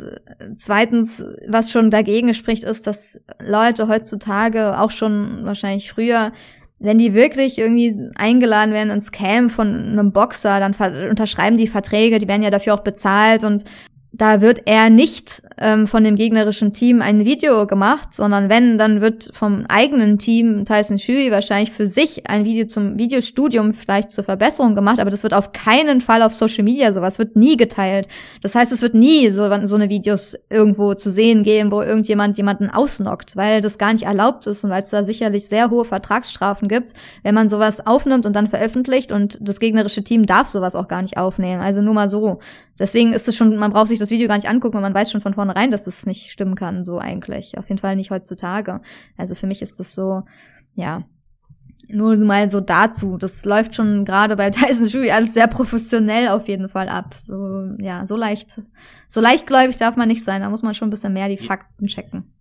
zweitens, was schon dagegen spricht, ist, dass Leute heutzutage auch schon wahrscheinlich früher wenn die wirklich irgendwie eingeladen werden ins Camp von einem Boxer, dann unterschreiben die Verträge, die werden ja dafür auch bezahlt und da wird er nicht ähm, von dem gegnerischen Team ein Video gemacht, sondern wenn, dann wird vom eigenen Team Tyson Fury wahrscheinlich für sich ein Video zum Videostudium vielleicht zur Verbesserung gemacht, aber das wird auf keinen Fall auf Social Media sowas wird nie geteilt. Das heißt, es wird nie so, so eine Videos irgendwo zu sehen geben, wo irgendjemand jemanden ausnockt, weil das gar nicht erlaubt ist und weil es da sicherlich sehr hohe Vertragsstrafen gibt, wenn man sowas aufnimmt und dann veröffentlicht und das gegnerische Team darf sowas auch gar nicht aufnehmen. Also nur mal so. Deswegen ist es schon, man braucht sich das Video gar nicht angucken, weil man weiß schon von vornherein, dass es nicht stimmen kann, so eigentlich. Auf jeden Fall nicht heutzutage. Also für mich ist das so, ja, nur mal so dazu. Das läuft schon gerade bei Tyson Fury alles sehr professionell auf jeden Fall ab. So, ja, so leicht, so leichtgläubig darf man nicht sein. Da muss man schon ein bisschen mehr die Fakten checken.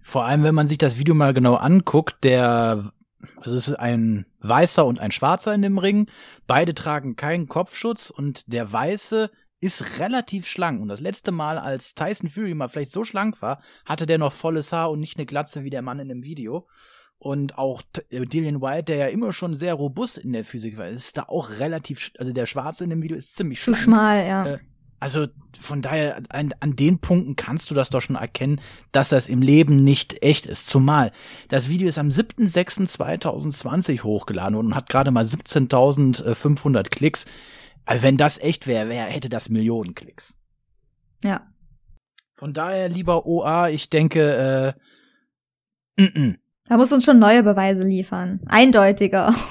Vor allem, wenn man sich das Video mal genau anguckt, der also es ist ein Weißer und ein Schwarzer in dem Ring. Beide tragen keinen Kopfschutz und der Weiße ist relativ schlank. Und das letzte Mal, als Tyson Fury mal vielleicht so schlank war, hatte der noch volles Haar und nicht eine Glatze wie der Mann in dem Video. Und auch äh, Dillian White, der ja immer schon sehr robust in der Physik war, ist da auch relativ, also der Schwarze in dem Video ist ziemlich Zu schlank. schmal, ja. Äh, Also von daher, an, an den Punkten kannst du das doch schon erkennen, dass das im Leben nicht echt ist. Zumal das Video ist am 7.6.2020 hochgeladen und hat gerade mal 17.500 Klicks. Also wenn das echt wäre, wär, hätte das Millionen Klicks. Ja. Von daher, lieber OA, ich denke, äh, mm -mm. Da muss uns schon neue Beweise liefern. Eindeutiger.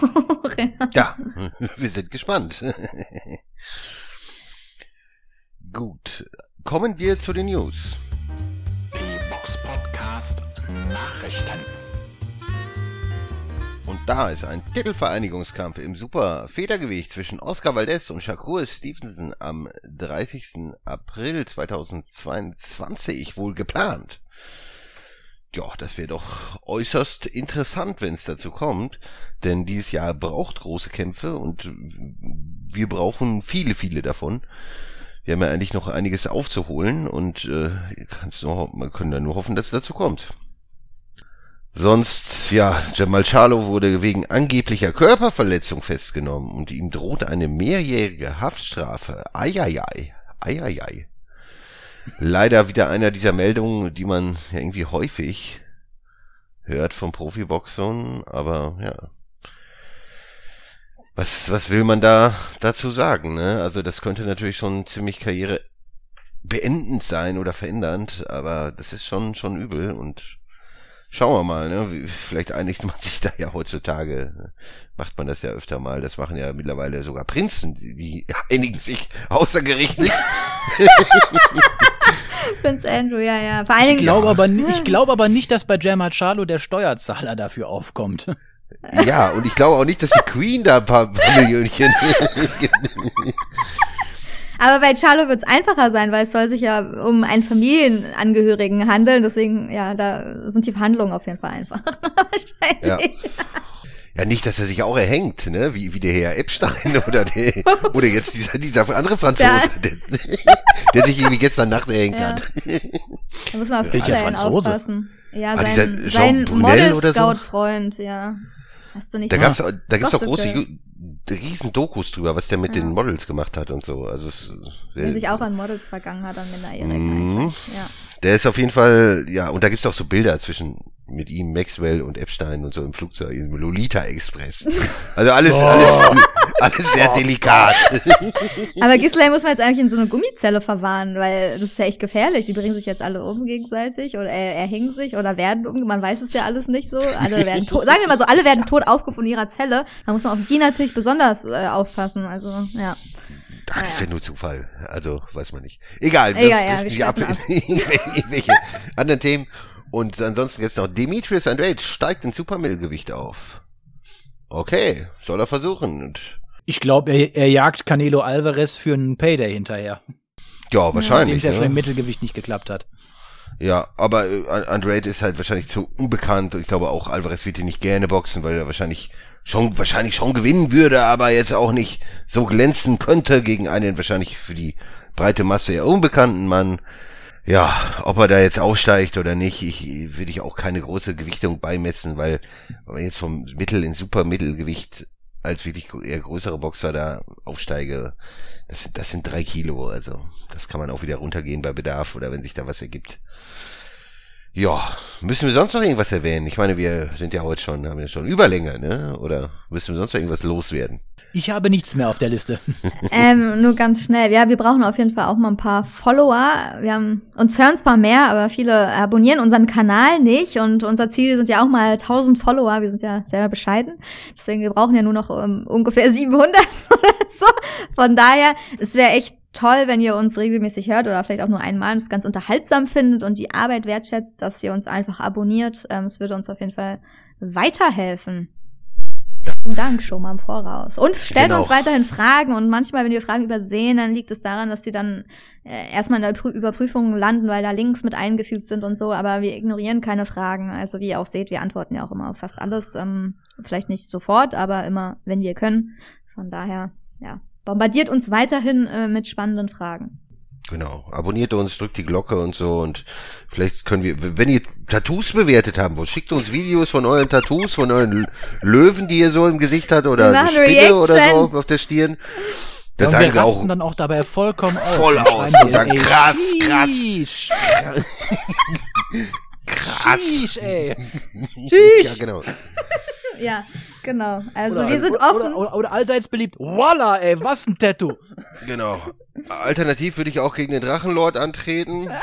Ja, wir sind gespannt. Gut, kommen wir zu den News. Die Box Podcast Nachrichten. Und da ist ein Titelvereinigungskampf im Super Federgewicht zwischen Oscar Valdez und Shakur Stevenson am 30. April 2022 wohl geplant. Ja, das wäre doch äußerst interessant, wenn es dazu kommt, denn dieses Jahr braucht große Kämpfe und wir brauchen viele, viele davon. Wir haben ja eigentlich noch einiges aufzuholen und äh, kannst nur, man kann da nur hoffen, dass es dazu kommt. Sonst, ja, Jamal Charlo wurde wegen angeblicher Körperverletzung festgenommen und ihm droht eine mehrjährige Haftstrafe. Eieiei, eieiei. Leider wieder einer dieser Meldungen, die man ja irgendwie häufig hört vom Profiboxern, aber ja. Was, was will man da dazu sagen, ne? Also das könnte natürlich schon ziemlich Karriere beendend sein oder verändernd, aber das ist schon, schon übel und schauen wir mal, ne? Vielleicht einigt man sich da ja heutzutage, macht man das ja öfter mal. Das machen ja mittlerweile sogar Prinzen, die, einigen sich außergerichtlich. Prince Andrew, ja, ja. Vor allen Ich glaube aber, ni- ich glaube aber nicht, dass bei Jamal Charlo der Steuerzahler dafür aufkommt. Ja, und ich glaube auch nicht, dass die Queen da ein paar, paar Millionchen aber bei Charlo wird es einfacher sein, weil es soll sich ja um einen Familienangehörigen handeln. Deswegen, ja, da sind die Verhandlungen auf jeden Fall einfach. Wahrscheinlich. Ja, nicht, dass er sich auch erhängt, ne? Wie, wie der Herr Epstein oder der, oder jetzt dieser, dieser andere Franzose, der, der sich irgendwie gestern Nacht erhängt Ja. hat. Da muss man auf Welcher Franzose? aufpassen. Ja, Ah, sein, sein Brunel oder so? Model-Scout-Freund, ja. Hast du nicht Da gab's, da gibt's auch große, riesen Dokus drüber, was der mit Ja. den Models gemacht hat und so. Also es, Der sich auch an Models vergangen hat, an Mhm. eigentlich. Ja. Der ist auf jeden Fall, ja, und da gibt's auch so Bilder zwischen mit ihm, Maxwell und Epstein und so im Flugzeug, im Lolita Express. Also alles, Oh. alles, alles sehr delikat. Aber Ghislaine muss man jetzt eigentlich in so eine Gummizelle verwahren, weil das ist ja echt gefährlich. Die bringen sich jetzt alle um gegenseitig oder äh, erhängen sich oder werden um. Man weiß es ja alles nicht so. Alle werden tot. Sagen wir mal so, alle werden tot aufgefunden in ihrer Zelle. Da muss man auf sie natürlich besonders äh, aufpassen. Also, ja. Ach, das ist ja nur Zufall. Also, weiß man nicht. Egal, Egal, das ja, wir nicht ab in irgendwelche anderen Themen. Und ansonsten gibt's noch Demetrius Andrade steigt in Supermittelgewicht auf. Okay, soll er versuchen. Und Ich glaube, er, er jagt Canelo Alvarez für einen Payday hinterher, ja, wahrscheinlich. es ja schon im ne? Mittelgewicht nicht geklappt hat. Ja, aber äh, Andrade ist halt wahrscheinlich zu unbekannt und ich glaube auch Alvarez wird ihn nicht gerne boxen, weil er wahrscheinlich schon wahrscheinlich schon gewinnen würde, aber jetzt auch nicht so glänzen könnte gegen einen wahrscheinlich für die breite Masse eher unbekannten Mann. Ja, ob er da jetzt aussteigt oder nicht, ich würde ich auch keine große Gewichtung beimessen, weil wenn ich jetzt vom Mittel in Supermittelgewicht als wirklich eher größere Boxer da aufsteige, das sind, das sind drei Kilo, also das kann man auch wieder runtergehen bei Bedarf oder wenn sich da was ergibt. Ja, müssen wir sonst noch irgendwas erwähnen? Ich meine, wir sind ja heute schon, haben ja schon Überlänge, ne? Oder müssen wir sonst noch irgendwas loswerden? Ich habe nichts mehr auf der Liste. Ähm, nur ganz schnell. Ja, wir brauchen auf jeden Fall auch mal ein paar Follower. Wir haben uns hören zwar mehr, aber viele abonnieren unseren Kanal nicht und unser Ziel sind ja auch mal 1000 Follower. Wir sind ja selber bescheiden. Deswegen, wir brauchen ja nur noch ähm, ungefähr 700 oder so. Von daher, es wäre echt toll, wenn ihr uns regelmäßig hört oder vielleicht auch nur einmal und es ganz unterhaltsam findet und die Arbeit wertschätzt, dass ihr uns einfach abonniert. Ähm, Es würde uns auf jeden Fall weiterhelfen. Vielen Dank schon mal im Voraus. Und stellt Genau. uns weiterhin Fragen und manchmal, wenn wir Fragen übersehen, dann liegt es daran, dass die dann äh, erstmal in der Prü- Überprüfung landen, weil da Links mit eingefügt sind und so, aber wir ignorieren keine Fragen. Also wie ihr auch seht, wir antworten ja auch immer auf fast alles. Ähm, vielleicht nicht sofort, aber immer, wenn wir können. Von daher, ja, bombardiert uns weiterhin äh, mit spannenden Fragen. Genau. Abonniert uns, drückt die Glocke und so und vielleicht können wir, wenn ihr Tattoos bewertet haben wollt, schickt uns Videos von euren Tattoos, von euren Löwen, die ihr so im Gesicht habt oder eine Spinne oder so auf, auf der Stirn. Das und sagen wir rasten auch dann auch dabei vollkommen aus. Voll und aus und sagen, ey, krass, krass. Sheesh, krass. Sheesh, ey. Ja, genau. Ja, genau. Also Oder, wir sind oder, offen. Oder, oder, oder allseits beliebt. Voila, ey, was ein Tattoo. Genau. Alternativ würde ich auch gegen den Drachenlord antreten.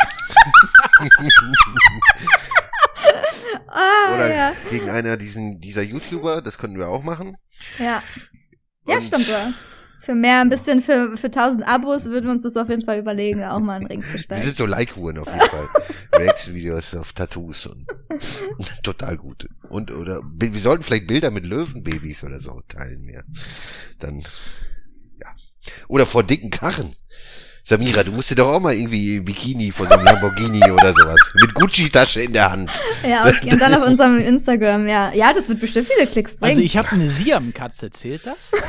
ah, Oder ja. gegen einer diesen, dieser YouTuber, das könnten wir auch machen. Ja. Ja, Und- stimmt. Ja. Für mehr, ein bisschen für, für 1000 Abos würden wir uns das auf jeden Fall überlegen, auch mal einen Ring zu Wir steigen. sind so Like-Huren auf jeden Fall. Reaction-Videos auf Tattoos und total gut. Und, oder, wir sollten vielleicht Bilder mit Löwenbabys oder so teilen mehr. Dann, ja. Oder vor dicken Karren. Samira, du musst dir doch auch mal irgendwie im Bikini vor so einem Lamborghini oder sowas. Mit Gucci-Tasche in der Hand. Ja, okay. Und dann auf unserem Instagram, ja. Ja, das wird bestimmt viele Klicks bringen. Also ich habe eine Siam-Katze, zählt das?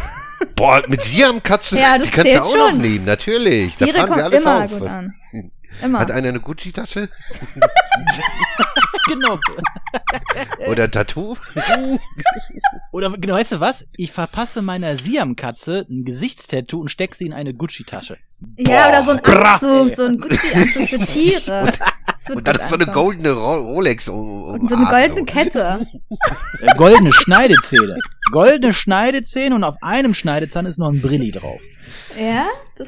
Boah, mit Siam-Katzen, Ja, das die kannst du auch noch schon. nehmen, natürlich. Da Tiere fahren wir alles immer auf. gut Was- an. Immer. Hat einer eine Gucci-Tasche? genau. Oder ein Tattoo? Oder genau, weißt du was? Ich verpasse meiner Siam-Katze ein Gesichtstattoo und steck sie in eine Gucci-Tasche. ja, oder so ein Boah, Anzug, so ein Gucci-Anzug für Tiere. Und dann so eine goldene Ro Rolex um, um Und so eine Arm, goldene Kette. Äh, goldene Schneidezähne. Goldene Schneidezähne und auf einem Schneidezahn ist noch ein Brilli drauf. Ja, das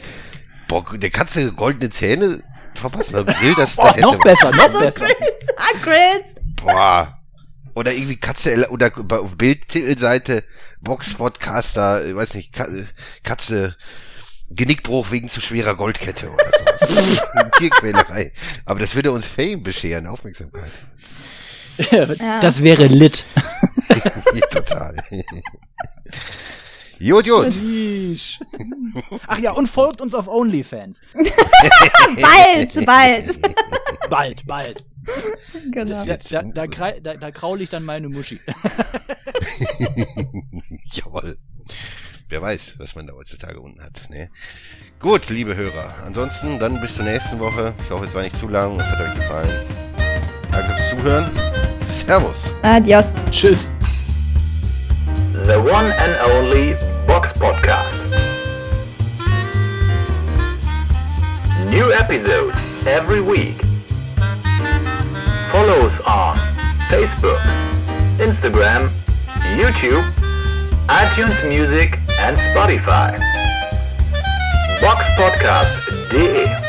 Boah, der Katze goldene Zähne verpassen. Aber Grill, das, das Oh, noch hätte besser, noch so besser. Grills. Ah, Grills. Boah. Oder irgendwie Katze, oder Bildtitelseite, Box-Podcaster, ich weiß nicht, Ka- Katze, Genickbruch wegen zu schwerer Goldkette oder sowas. Tierquälerei. Aber das würde uns Fame bescheren, Aufmerksamkeit. Ja. Das wäre lit. Total. Jut, jut. Ach ja, und folgt uns auf OnlyFans. Bald, bald. Bald, bald. genau. Da, da, da, da, da kraul ich dann meine Muschi. Jawohl. Wer weiß, was man da heutzutage unten hat. Ne? Gut, liebe Hörer. Ansonsten dann bis zur nächsten Woche. Ich hoffe, es war nicht zu lang. Es hat euch gefallen. Danke fürs Zuhören. Servus. Adios. Tschüss. The one and only Box Podcast. New episodes every week. Follow us on Facebook, Instagram, YouTube, iTunes Music and Spotify. Boxpodcast.de